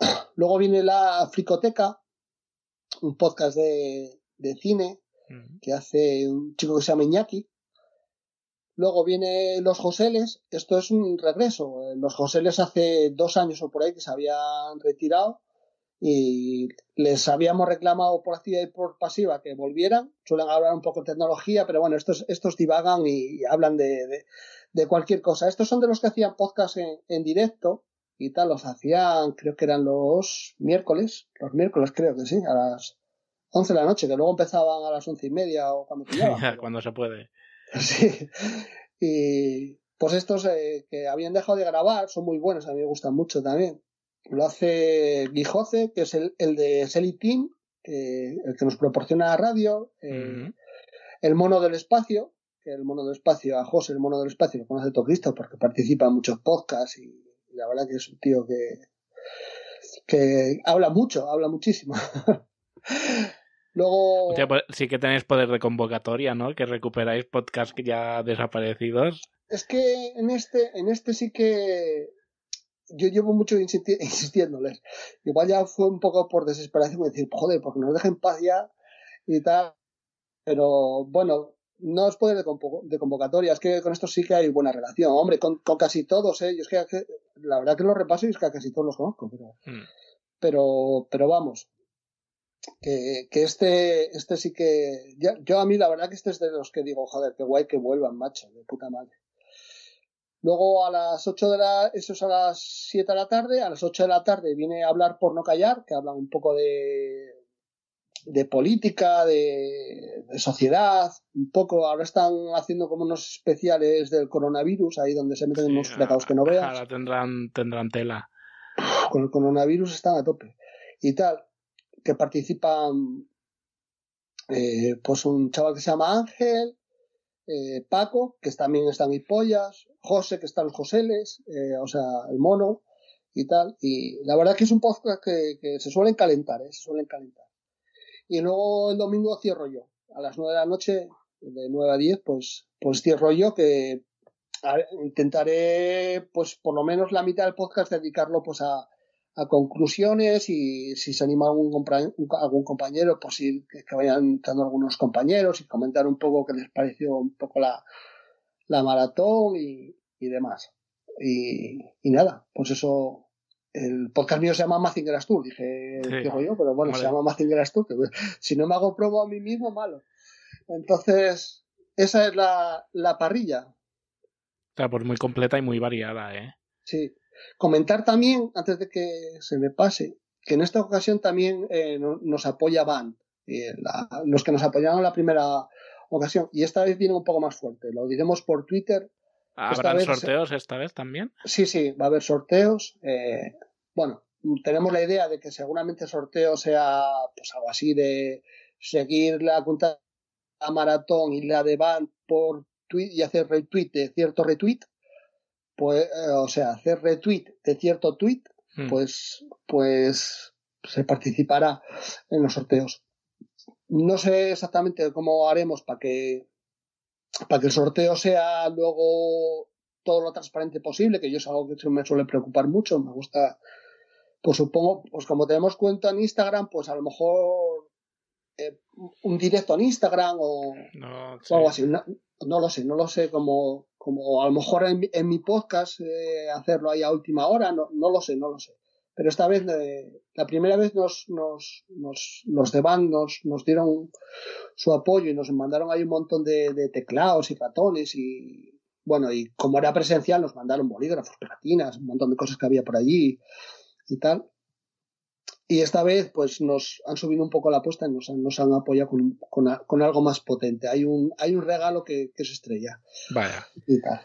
<clears throat> Luego viene la Fricoteca, un podcast de, de cine que hace un chico que se llama Iñaki. Luego viene Los Joseles, esto es un regreso. Los Joseles hace dos años o por ahí que se habían retirado y les habíamos reclamado por activa y por pasiva que volvieran. Suelen hablar un poco de tecnología, pero bueno, estos, estos divagan y, hablan de, de, de cualquier cosa. Estos son de los que hacían podcast en, en directo y tal, los hacían, creo que eran los miércoles, los miércoles creo que sí, a las 11 de la noche, que luego empezaban a las once y media o cuando <laughs> pillaban. Cuando se puede. <laughs> Sí. Y pues estos eh, que habían dejado de grabar son muy buenos, a mí me gustan mucho también. Lo hace Guijoce, que es el, el de Selly Team, que- el que nos proporciona la radio. eh. El mono del espacio, que el mono del espacio, a José, el mono del espacio, lo conoce todo Cristo porque participa en muchos podcasts y, y la verdad que es un tío que, que habla mucho, habla muchísimo. <laughs> Luego. Pues sí que tenéis poder de convocatoria, ¿no? Que recuperáis podcasts que ya desaparecidos. Es que en este, en este sí que yo llevo mucho insisti- <laughs> insistiéndoles. Igual ya fue un poco por desesperación decir, joder, porque nos dejen paz ya y tal. Pero bueno, no es poder de, convo- de convocatoria, es que con esto sí que hay buena relación. Hombre, con, con casi todos, ¿eh? Yo es que que- la verdad que los repaso y es que a casi todos los conozco, pero, Mm. pero, pero vamos. Que, que este, este sí que. ya- yo a mí la verdad que este es de los que digo, joder, qué guay que vuelvan, macho, de puta madre. Luego a las 8 de la, eso es a las 7 de la tarde, a las 8 de la tarde viene a hablar por no callar, que hablan un poco de, de política, de, de sociedad, un poco, ahora están haciendo como unos especiales del coronavirus, ahí donde se meten unos fregados que no veas Ahora tendrán, tendrán tela. con el coronavirus están a tope y tal que participan eh, pues un chaval que se llama Ángel eh, Paco que también están Hipollas José que están los Joseles eh, o sea el mono y tal y la verdad que es un podcast que, se suelen calentar ¿eh? se suelen calentar y luego el domingo cierro yo a las 9 de la noche de 9 a 10 pues pues cierro yo que intentaré pues por lo menos la mitad del podcast dedicarlo pues a, a conclusiones y si se anima algún, un- algún compañero pues ir que, que vayan entrando algunos compañeros y comentar un poco qué les pareció un poco la, la maratón y, y demás y, y nada pues eso el podcast mío se llama Mazinger Tour dije Sí. digo yo pero bueno Vale. se llama Mazinger Tour que <laughs> si no me hago promo a mí mismo malo entonces esa es la, la parrilla O sea, pues muy completa y muy variada, ¿eh? Sí. Comentar también, antes de que se me pase, que en esta ocasión también eh, no- nos apoya Band, eh, la- los que nos apoyaron la primera ocasión, y esta vez viene un poco más fuerte. Lo diremos por Twitter. ¿Habrán vez- sorteos esta vez también? Sí, sí, va a haber sorteos. eh, bueno, tenemos la idea de que seguramente el sorteo sea pues algo así de seguir la cuenta a maratón y la de Band por tweet y hacer retweet de cierto retweet. Pues, eh, o sea, hacer retweet de cierto tweet Mm. pues, pues se participará en los sorteos. No sé exactamente cómo haremos para que, para que el sorteo sea luego todo lo transparente posible, que yo es algo que me suele preocupar mucho, me gusta pues supongo, pues como tenemos cuenta en Instagram, pues a lo mejor eh, un directo en Instagram o, algo así. No, lo sé, no lo sé, como, como a lo mejor en, mi podcast eh, hacerlo ahí a última hora, no, no lo sé, no lo sé. Pero esta vez, eh, la primera vez nos, nos, nos, los de Band nos, nos dieron su apoyo y nos mandaron ahí un montón de, de teclados y ratones y, bueno, y como era presencial, nos mandaron bolígrafos, pegatinas, un montón de cosas que había por allí y tal. Y esta vez, pues nos han subido un poco la apuesta y nos han, nos han apoyado con, con, algo más potente. Hay un, hay un regalo que, que es estrella. Vaya. Y tal.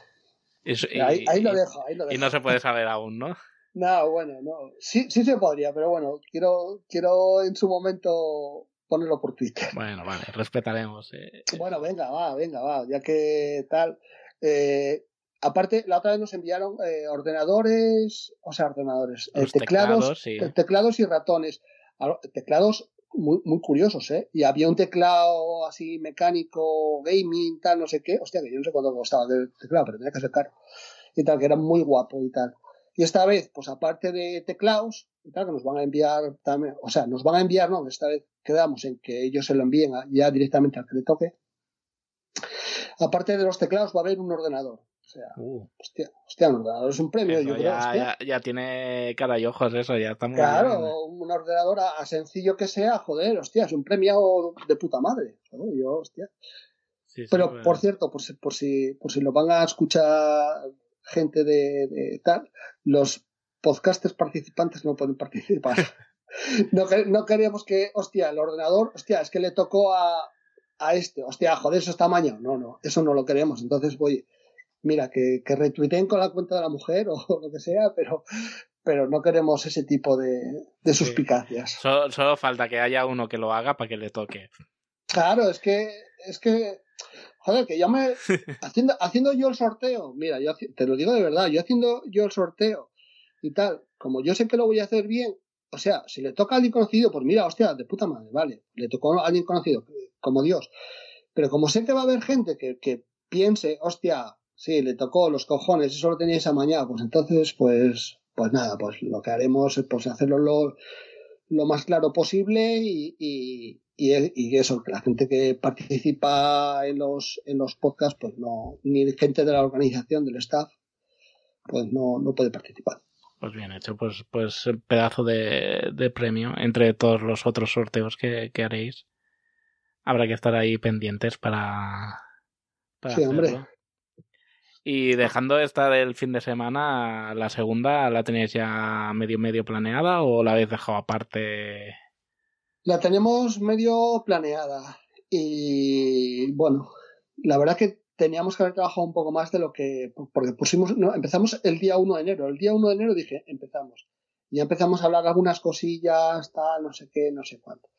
ahí, lo dejo, ahí lo dejo. Y no se puede saber aún, ¿no? No, bueno, no. Sí, sí se podría, pero bueno, quiero, quiero en su momento ponerlo por Twitter. Bueno, vale, respetaremos. Eh. Bueno, venga, va, venga, va, ya que tal. Eh, aparte, la otra vez nos enviaron eh, ordenadores, o sea, ordenadores, eh, teclados, teclados, y ratones. Teclados muy, muy curiosos, ¿eh? Y había un teclado así mecánico, gaming, tal, no sé qué. Hostia, que yo no sé cuánto costaba el teclado, pero tenía que ser caro. Y tal, que era muy guapo y tal. Y esta vez, pues aparte de teclados, y tal, que nos van a enviar también, o sea, nos van a enviar, no, esta vez quedamos en que ellos se lo envíen ya directamente al que le toque aparte de los teclados va a haber un ordenador. O sea, uh. hostia, hostia, un ordenador es un premio. yo ya, ya, ya, tiene cara y ojos eso, ya está muy Claro, un ordenador a, sencillo que sea, joder, hostia, es un premio de puta madre. Yo, hostia. pero, por cierto, por si, por, si, por si lo van a escuchar gente de, de tal, los podcasters participantes no pueden participar. <laughs> no, no queríamos que, hostia, el ordenador, hostia, es que le tocó a, a este, hostia, joder, eso está mañana. No, no, eso no lo queremos. Entonces voy, mira, que, que retuiteen con la cuenta de la mujer <laughs> o lo que sea, pero, pero no queremos ese tipo de, de suspicacias. Solo, falta que haya uno que lo haga para que le toque. Claro, es que, es que, joder, que yo me, <laughs> haciendo, haciendo yo el sorteo, mira, yo te lo digo de verdad, yo haciendo yo el sorteo y tal, como yo sé que lo voy a hacer bien, o sea, si le toca a alguien conocido, pues mira, hostia, de puta madre, vale, le tocó a alguien conocido, como Dios. Pero como sé que va a haber gente que, que piense, hostia, sí, le tocó los cojones, eso lo tenía esa mañana, pues entonces, pues, pues nada, pues lo que haremos es pues hacerlo lo, lo más claro posible y, y, y, eso, que la gente que participa en los, en los podcasts, pues no, ni gente de la organización, del staff, pues no, no puede participar. Pues bien hecho, pues, pues pedazo de, de premio entre todos los otros sorteos que, que haréis habrá que estar ahí pendientes para, sí, hombre. Y dejando de estar el fin de semana, la segunda, ¿la tenéis ya medio medio planeada o la habéis dejado aparte? La tenemos medio planeada. Y bueno, la verdad que teníamos que haber trabajado un poco más de lo que. Porque pusimos. No, empezamos el día 1 de enero. El día 1 de enero dije, empezamos. Ya empezamos a hablar algunas cosillas, tal, no sé qué, no sé cuánto.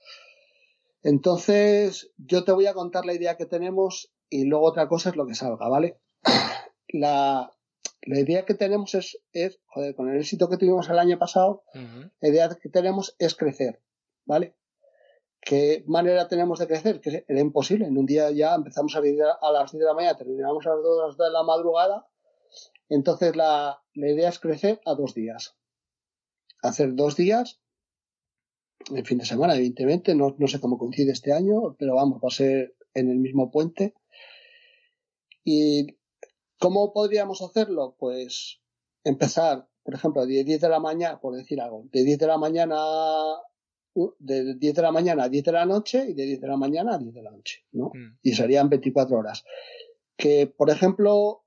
Entonces, yo te voy a contar la idea que tenemos y luego otra cosa es lo que salga, ¿vale? La, la idea que tenemos es, es, joder, con el éxito que tuvimos el año pasado, la idea que tenemos es crecer, ¿vale? ¿Qué manera tenemos de crecer? Que era imposible. En un día ya empezamos a, a las 10 de la mañana, terminamos a las 2 de la madrugada. Entonces la, la idea es crecer a dos días. Hacer dos días el fin de semana, evidentemente. No, no sé cómo coincide este año, pero vamos, va a ser en el mismo puente. ¿Y cómo podríamos hacerlo? Pues empezar, por ejemplo, de 10 de la mañana, por decir algo, de 10 de la mañana de 10 de la mañana a 10 de la noche y de 10 de la mañana a 10 de la noche, ¿no? Mm. Y serían 24 horas. Que, por ejemplo,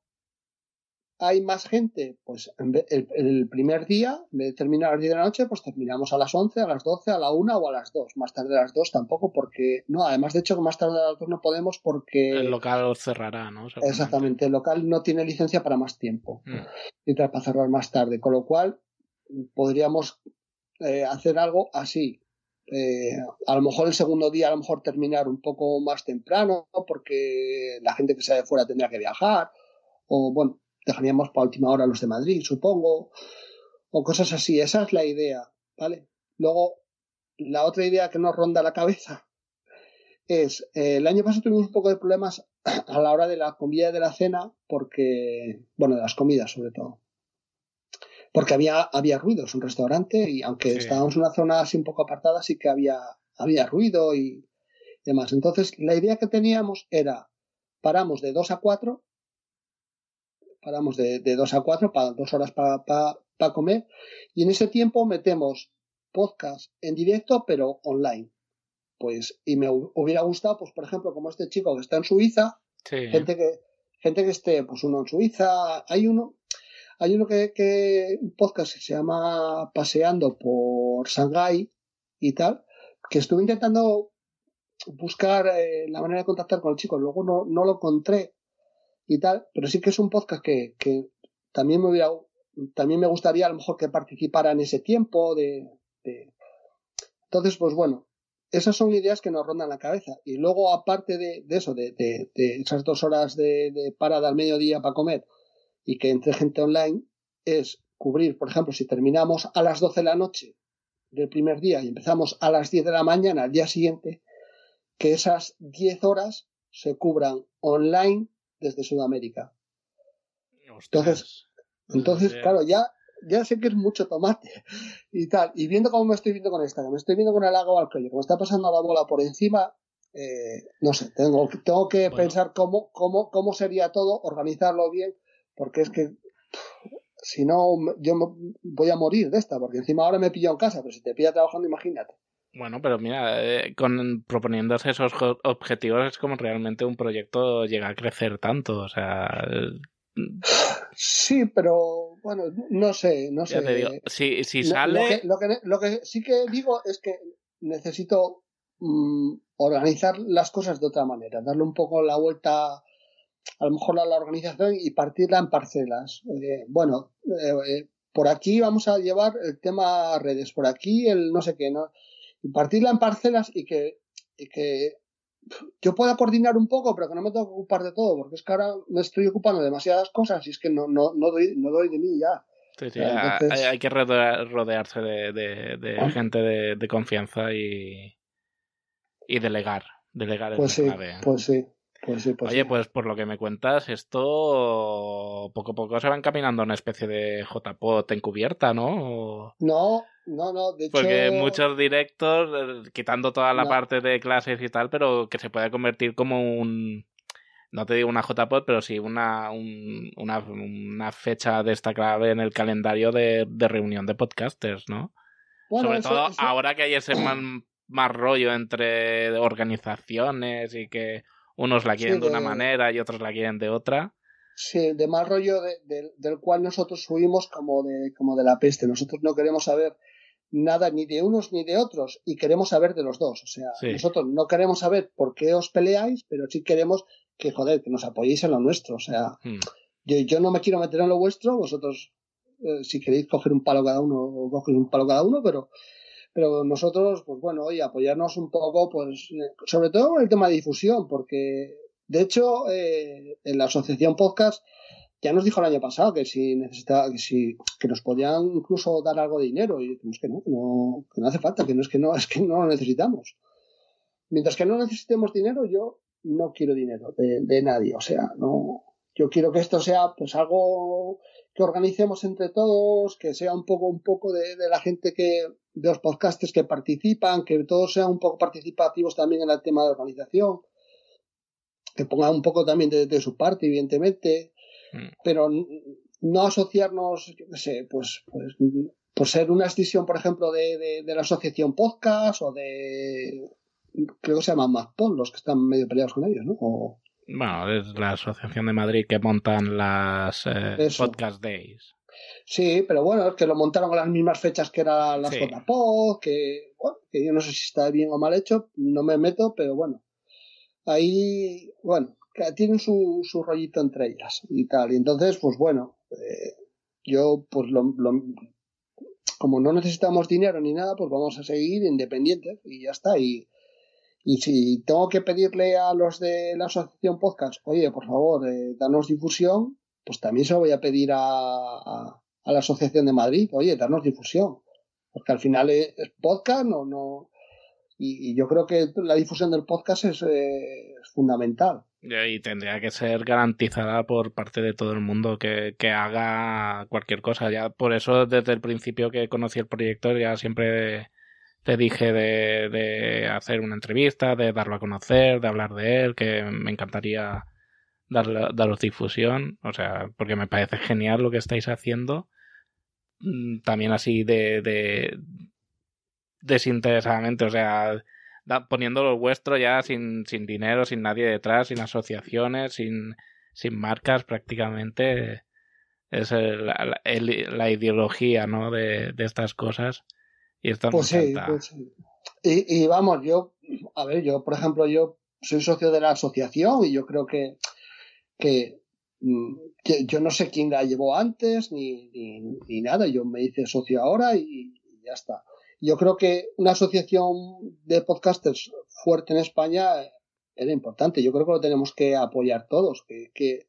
hay más gente, pues el, el, primer día, en vez de terminar a las 10 de la noche, pues terminamos a las 11, a las 12, a la 1 o a las 2. Más tarde a las 2 tampoco, porque, no, además de hecho más tarde a las 2 no podemos porque... El local cerrará, ¿no? Exactamente, el local no tiene licencia para más tiempo. Mm. Y para cerrar más tarde, con lo cual podríamos eh, hacer algo así. Eh, a lo mejor el segundo día, a lo mejor terminar un poco más temprano, porque la gente que sale de fuera tendría que viajar, o bueno, dejaríamos para última hora los de Madrid, supongo, o cosas así. Esa es la idea, ¿vale? Luego, la otra idea que nos ronda la cabeza es, eh, el año pasado tuvimos un poco de problemas <clears throat> a la hora de la comida y de la cena, porque, bueno, de las comidas sobre todo. porque había, había ruido, es un restaurante y aunque estábamos en una zona así un poco apartada, sí que había, había ruido y demás. Entonces, la idea que teníamos era, paramos de 2 a 4, paramos de, de 2 a 4 para dos horas para, para comer. Y en ese tiempo metemos podcast en directo pero online. Pues, y me hubiera gustado, pues por ejemplo, como este chico que está en Suiza, gente que, gente que esté, pues uno en Suiza, hay uno, hay uno que, que, un podcast que se llama Paseando por Shanghai y tal, que estuve intentando buscar eh, la manera de contactar con el chico, luego no, no lo encontré y tal, pero sí que es un podcast que, también me hubiera, también me gustaría a lo mejor que participara en ese tiempo de, de... entonces pues bueno esas son ideas que nos rondan la cabeza. Y luego, aparte de, eso, de, esas dos horas de, parada al mediodía para comer y que entre gente online, es cubrir, por ejemplo, si terminamos a las 12 de la noche del primer día y empezamos a las 10 de la mañana al día siguiente, que esas 10 horas se cubran online desde Sudamérica. Entonces, entonces, claro, ya ya sé que es mucho tomate <laughs> y tal. Y viendo cómo me estoy viendo con esta, que me estoy viendo con el lago al cuello, como está pasando la bola por encima, eh, no sé, tengo, tengo que pensar cómo, cómo, cómo sería todo, organizarlo bien, porque es que si no, yo voy a morir de esta, porque encima ahora me pillo en casa, pero si te pilla trabajando, imagínate. Bueno, pero mira, eh, con proponiéndose esos objetivos es como realmente un proyecto llega a crecer tanto, o sea, Sí, pero bueno, no sé, no sé. si, si sale. Lo que, lo, que, sí que digo es que necesito mm, organizar las cosas de otra manera, darle un poco la vuelta, a lo mejor a la organización y partirla en parcelas. Eh, bueno, eh, eh, por aquí vamos a llevar el tema redes, por aquí el no sé qué, ¿no? Y partirla en parcelas y que, y que yo pueda coordinar un poco, pero que no me tengo que ocupar de todo, porque es que ahora me estoy ocupando de demasiadas cosas y es que no, no, no, doy, no doy de mí ya. hay, que rodearse de, ah. gente de, confianza y, y delegar. Delegar pues sí, Pues sí. Pues sí, pues Oye, pues por lo que me cuentas, esto poco a poco se va encaminando a una especie de JPOT encubierta, ¿no? No, no, no, de Porque muchos directos, eh, quitando toda la parte de clases y tal, pero que se puede convertir como un... No te digo una JPOT, pero sí una, una, una, fecha destacable en el calendario de, reunión de podcasters, ¿no? Sobre todo ahora que hay ese <clears throat> más rollo entre organizaciones y que unos la quieren de, una manera y otros la quieren de otra. Sí, de mal rollo del cual nosotros subimos como de, como de la peste. Nosotros no queremos saber nada ni de unos ni de otros y queremos saber de los dos. O sea, nosotros no queremos saber por qué os peleáis, pero sí queremos que, joder, que nos apoyéis en lo nuestro. O sea, hmm. yo, yo no me quiero meter en lo vuestro, vosotros, eh, si queréis coger un palo cada uno, coger un palo cada uno, pero pero nosotros, pues bueno, oye, apoyarnos un poco, pues, eh, sobre todo en el tema de difusión, porque de hecho, eh, en la asociación podcast ya nos dijo el año pasado que si necesitaba, que si, que nos podían incluso dar algo de dinero, y decimos que no, no, que no hace falta, que no es que no, <laughs> es que no lo necesitamos. Mientras que no necesitemos dinero, yo no quiero dinero de, de nadie, o sea, no, yo quiero que esto sea pues algo que organicemos entre todos, que sea un poco, un poco de, de la gente que, de los podcasters que participan, que todos sean un poco participativos también en el tema de organización, que pongan un poco también de, su parte, evidentemente, mm. pero no asociarnos, yo sé, pues, pues por ser una extensión, por ejemplo, de, de, la asociación podcast o de, creo que se llaman MacPod, los que están medio peleados con ellos, ¿no? Bueno, es la asociación de Madrid que montan las eh, podcast days. Sí, pero bueno, es que lo montaron a las mismas fechas que eran las sí. que, bueno, que yo no sé si está bien o mal hecho, no me meto, pero bueno. Ahí, bueno, tienen su, su rollito entre ellas y tal. Y entonces, pues bueno, eh, yo, pues lo, como no necesitamos dinero ni nada, pues vamos a seguir independientes y ya está. Y, y si tengo que pedirle a los de la asociación podcast, oye, por favor, eh, danos difusión, pues también se lo voy a pedir a, a la Asociación de Madrid, oye, darnos difusión, porque al final es, podcast, no, no, Y, yo creo que la difusión del podcast es, eh, fundamental. Y tendría que ser garantizada por parte de todo el mundo que, que, haga cualquier cosa. Ya por eso desde el principio que conocí el proyecto ya siempre te dije de, de hacer una entrevista, de darlo a conocer, de hablar de él, que me encantaría daros difusión. O sea, porque me parece genial lo que estáis haciendo. Mm, también así de, de desinteresadamente, o sea, poniendo lo vuestro ya sin, sin dinero, sin nadie detrás, sin asociaciones, sin, sin marcas prácticamente. Es la, la, ideología, ¿no? De, de, estas cosas. Y esto pues sí, pues Y, y, vamos, yo, a ver, yo, por ejemplo, yo soy socio de la asociación y yo creo que, que, mm, yo no sé quién la llevó antes ni, ni, ni nada. Yo me hice socio ahora y, y ya está. Yo creo que una asociación de podcasters fuerte en España era importante. Yo creo que lo tenemos que apoyar todos. Que, que,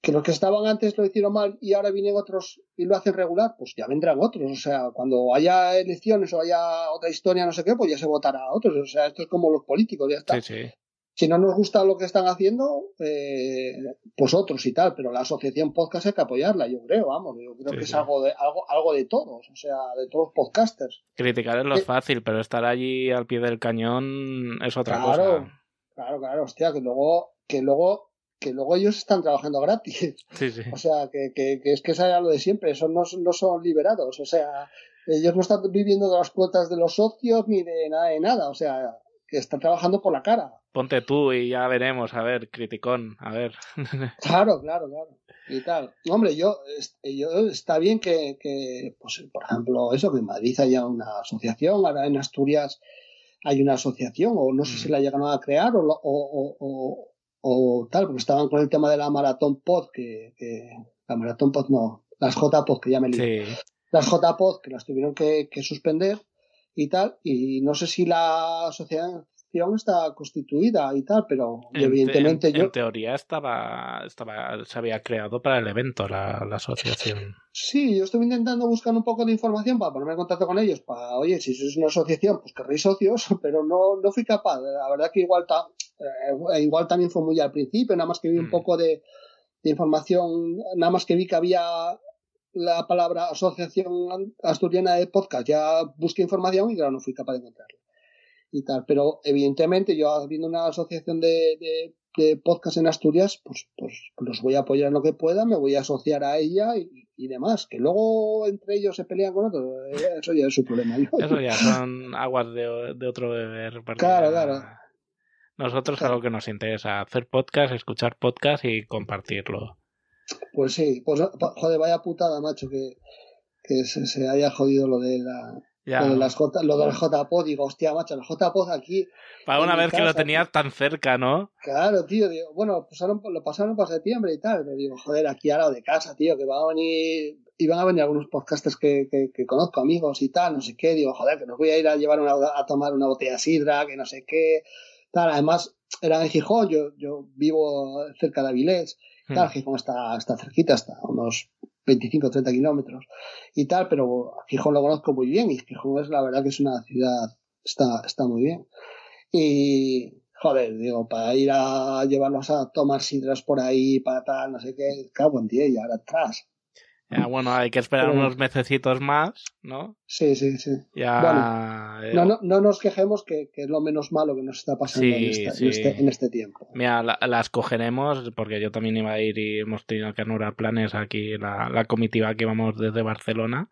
que los que estaban antes lo hicieron mal y ahora vienen otros y lo hacen regular, pues ya vendrán otros. O sea, cuando haya elecciones o haya otra historia, no sé qué, pues ya se votará a otros. O sea, esto es como los políticos, ya está. Sí, sí si no nos gusta lo que están haciendo, eh, pues otros y tal, pero la asociación podcast hay que apoyarla, yo creo, vamos, yo creo que es algo de, algo, algo de todos, o sea, de todos los podcasters. Criticar es lo eh, fácil, pero estar allí al pie del cañón es otra cosa. Claro, claro, hostia, que luego, que luego, que luego ellos están trabajando gratis. <laughs> Sí, sí. O sea, que, que, que es que es lo de siempre, esos no, no son liberados, o sea, ellos no están viviendo de las cuotas de los socios ni de nada de nada, o sea, que están trabajando por la cara. Ponte tú y ya veremos, a ver, criticón, a ver. <laughs> claro, claro, claro. Y tal. Hombre, yo, yo está bien que, que, pues, por ejemplo, eso, que en Madrid haya una asociación, ahora en Asturias hay una asociación, o no sé si mm. la llegan a crear, o, o, o, o, tal, porque estaban con el tema de la maratón pod, que, que la maratón pod no, las JPod, que ya me sí. Las JPod, que las tuvieron que, que suspender, y tal, y no sé si la asociación está constituida y tal, pero evidentemente yo... En teoría estaba, estaba, se había creado para el evento la, la, asociación. Sí, yo estuve intentando buscar un poco de información para ponerme en contacto con ellos, para, oye, si es una asociación, pues querréis socios, <laughs> pero no, no fui capaz. La verdad que igual, ta, eh, igual también fue muy al principio, nada más que vi un mm. poco de, de información, nada más que vi que había la palabra Asociación Asturiana de Podcast, ya busqué información y claro, no fui capaz de encontrarla. Y tal, pero evidentemente yo habiendo una asociación de, de, de podcast en Asturias, pues, pues, los voy a apoyar en lo que pueda, me voy a asociar a ella y, y demás. Que luego entre ellos se pelean con otros, eh, eso ya es su problema. Eso ya son aguas de, de otro beber. Claro, claro. Nosotros algo que nos interesa, hacer podcast, escuchar podcast y compartirlo. Pues sí, pues joder, vaya putada, macho, que, que se, se, haya jodido lo de la. Lo, de las J, lo del JPod, digo, hostia, macho, el JPod aquí. Para una vez que lo tenías tan cerca, ¿no? Claro, tío, digo, bueno, pasaron, lo pasaron para septiembre y tal, pero digo, joder, aquí al lado de casa, tío, que va a venir, iban a venir algunos podcasters que, que, que, conozco, amigos y tal, no sé qué, digo, joder, que nos voy a ir a llevar una, a tomar una botella de sidra, que no sé qué, tal, además, era en Gijón, yo, yo vivo cerca de Avilés, Claro, hmm. Gijón está, está cerquita, está a unos 25 o 30 kilómetros y tal, pero Gijón lo conozco muy bien y Gijón es la verdad que es una ciudad, está, está muy bien. Y, joder, digo, para ir a llevarlos a tomar sidras por ahí, para tal, no sé qué, cago en día y ahora atrás. Ya, bueno, hay que esperar unos mesecitos más, ¿no? Sí, sí, sí. Ya... Bueno, eh, no, no, no, nos quejemos que, que, es lo menos malo que nos está pasando sí, en, esta, sí. en, este, en, este, tiempo. Mira, la, las cogeremos porque yo también iba a ir y hemos tenido que anular planes aquí, la, la comitiva que vamos desde Barcelona.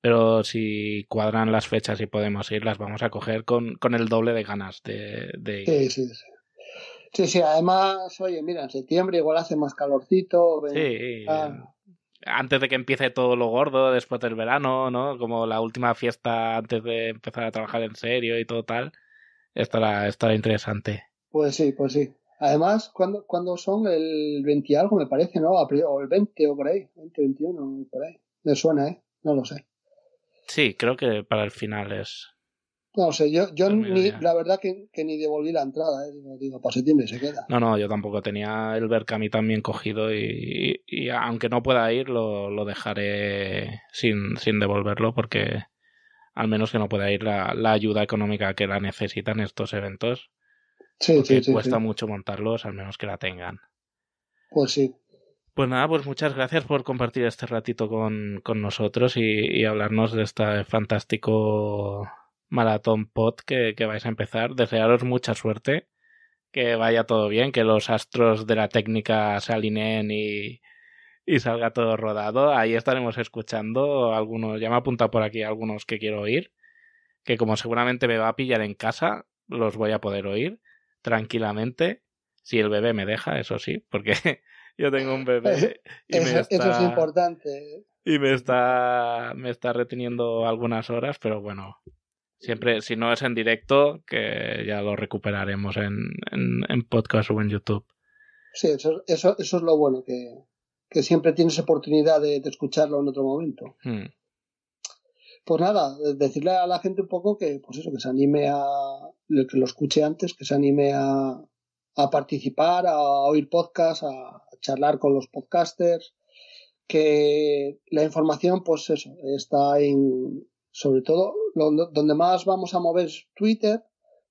Pero si cuadran las fechas y podemos ir, las vamos a coger con, con el doble de ganas de, de ir. Sí, sí, sí. Sí, sí, además, oye, mira, en septiembre igual hace más calorcito. Ven, sí. Ah, antes de que empiece todo lo gordo, después del verano, ¿no? Como la última fiesta antes de empezar a trabajar en serio y todo tal, estará, estará interesante. Pues sí, pues sí. Además, cuando cuando son? El 20 y algo, me parece, ¿no? O el 20 o por ahí, 20, 21, por ahí. Me suena, ¿eh? No lo sé. Sí, creo que para el final es. No sé, yo, yo ni, la verdad que, que, ni devolví la entrada, ¿eh? digo, para septiembre se queda. No, no, yo tampoco tenía el Berkami también cogido y, y, aunque no pueda ir, lo, lo dejaré sin, sin devolverlo porque al menos que no pueda ir la, la ayuda económica que la necesitan estos eventos. Sí, sí, sí, cuesta sí. mucho montarlos, al menos que la tengan. Pues sí. Pues nada, pues muchas gracias por compartir este ratito con, con nosotros y, y hablarnos de este fantástico maratón pod que, que vais a empezar. Desearos mucha suerte, que vaya todo bien, que los astros de la técnica se alineen y, y salga todo rodado. Ahí estaremos escuchando algunos, ya me ha apuntado por aquí algunos que quiero oír, que como seguramente me va a pillar en casa, los voy a poder oír tranquilamente, si el bebé me deja, eso sí, porque <laughs> yo tengo un bebé y Eso, me eso es importante. y me está, me está reteniendo algunas horas, pero bueno, siempre, si no es en directo, que ya lo recuperaremos en, en, en podcast o en YouTube. Sí, eso, eso, eso es lo bueno, que, que siempre tienes oportunidad de, de escucharlo en otro momento. Hmm. Pues nada, decirle a la gente un poco que, pues eso, que se anime a, que lo escuche antes, que se anime a, a participar, a oír podcasts, a charlar con los podcasters, que la información, pues eso, está en, sobre todo, lo- donde más vamos a mover es Twitter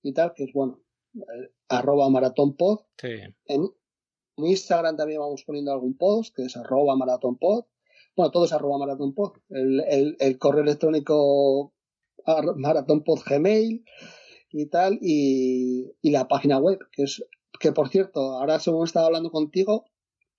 y tal, que es bueno, eh, arroba maratónpod. Sí. En, en Instagram también vamos poniendo algún post, que es arroba maratónpod. Bueno, todo es arroba maratónpod. El, el, el correo electrónico ar- maratónpod gmail y tal, y, y la página web, que es, que por cierto, ahora según estaba hablando contigo,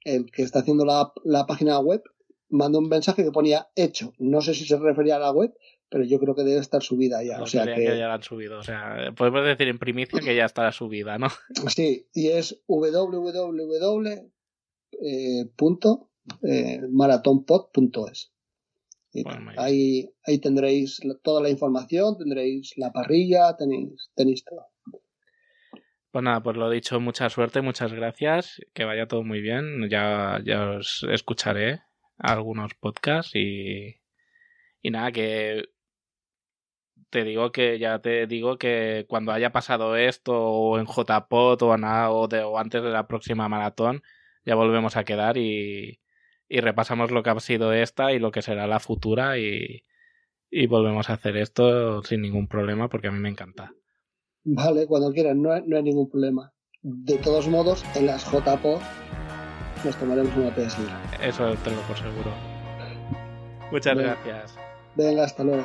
el que está haciendo la, la página web mandó un mensaje que ponía hecho. No sé si se refería a la web, pero yo creo que debe estar subida ya. No o sea que, que ya la han subido. O sea, podemos decir en primicia que ya está subida, ¿no? <laughs> Sí, y es www. eh, eh, Bueno, ahí, ahí tendréis toda la información, tendréis la parrilla, tenéis, tenéis todo. Pues nada, pues lo dicho, mucha suerte, muchas gracias, que vaya todo muy bien. Ya, ya os escucharé algunos podcasts y, y nada, que te digo que ya te digo que cuando haya pasado esto o en JPod o, nada, o, de- o antes de la próxima maratón, ya volvemos a quedar y, y repasamos lo que ha sido esta y lo que será la futura y, y volvemos a hacer esto sin ningún problema porque a mí me encanta. Vale, cuando quieran, no, hay- no hay ningún problema. De todos modos, en las JPO nos tomaremos una PS Eso tengo por seguro. Muchas gracias. Venga, hasta luego.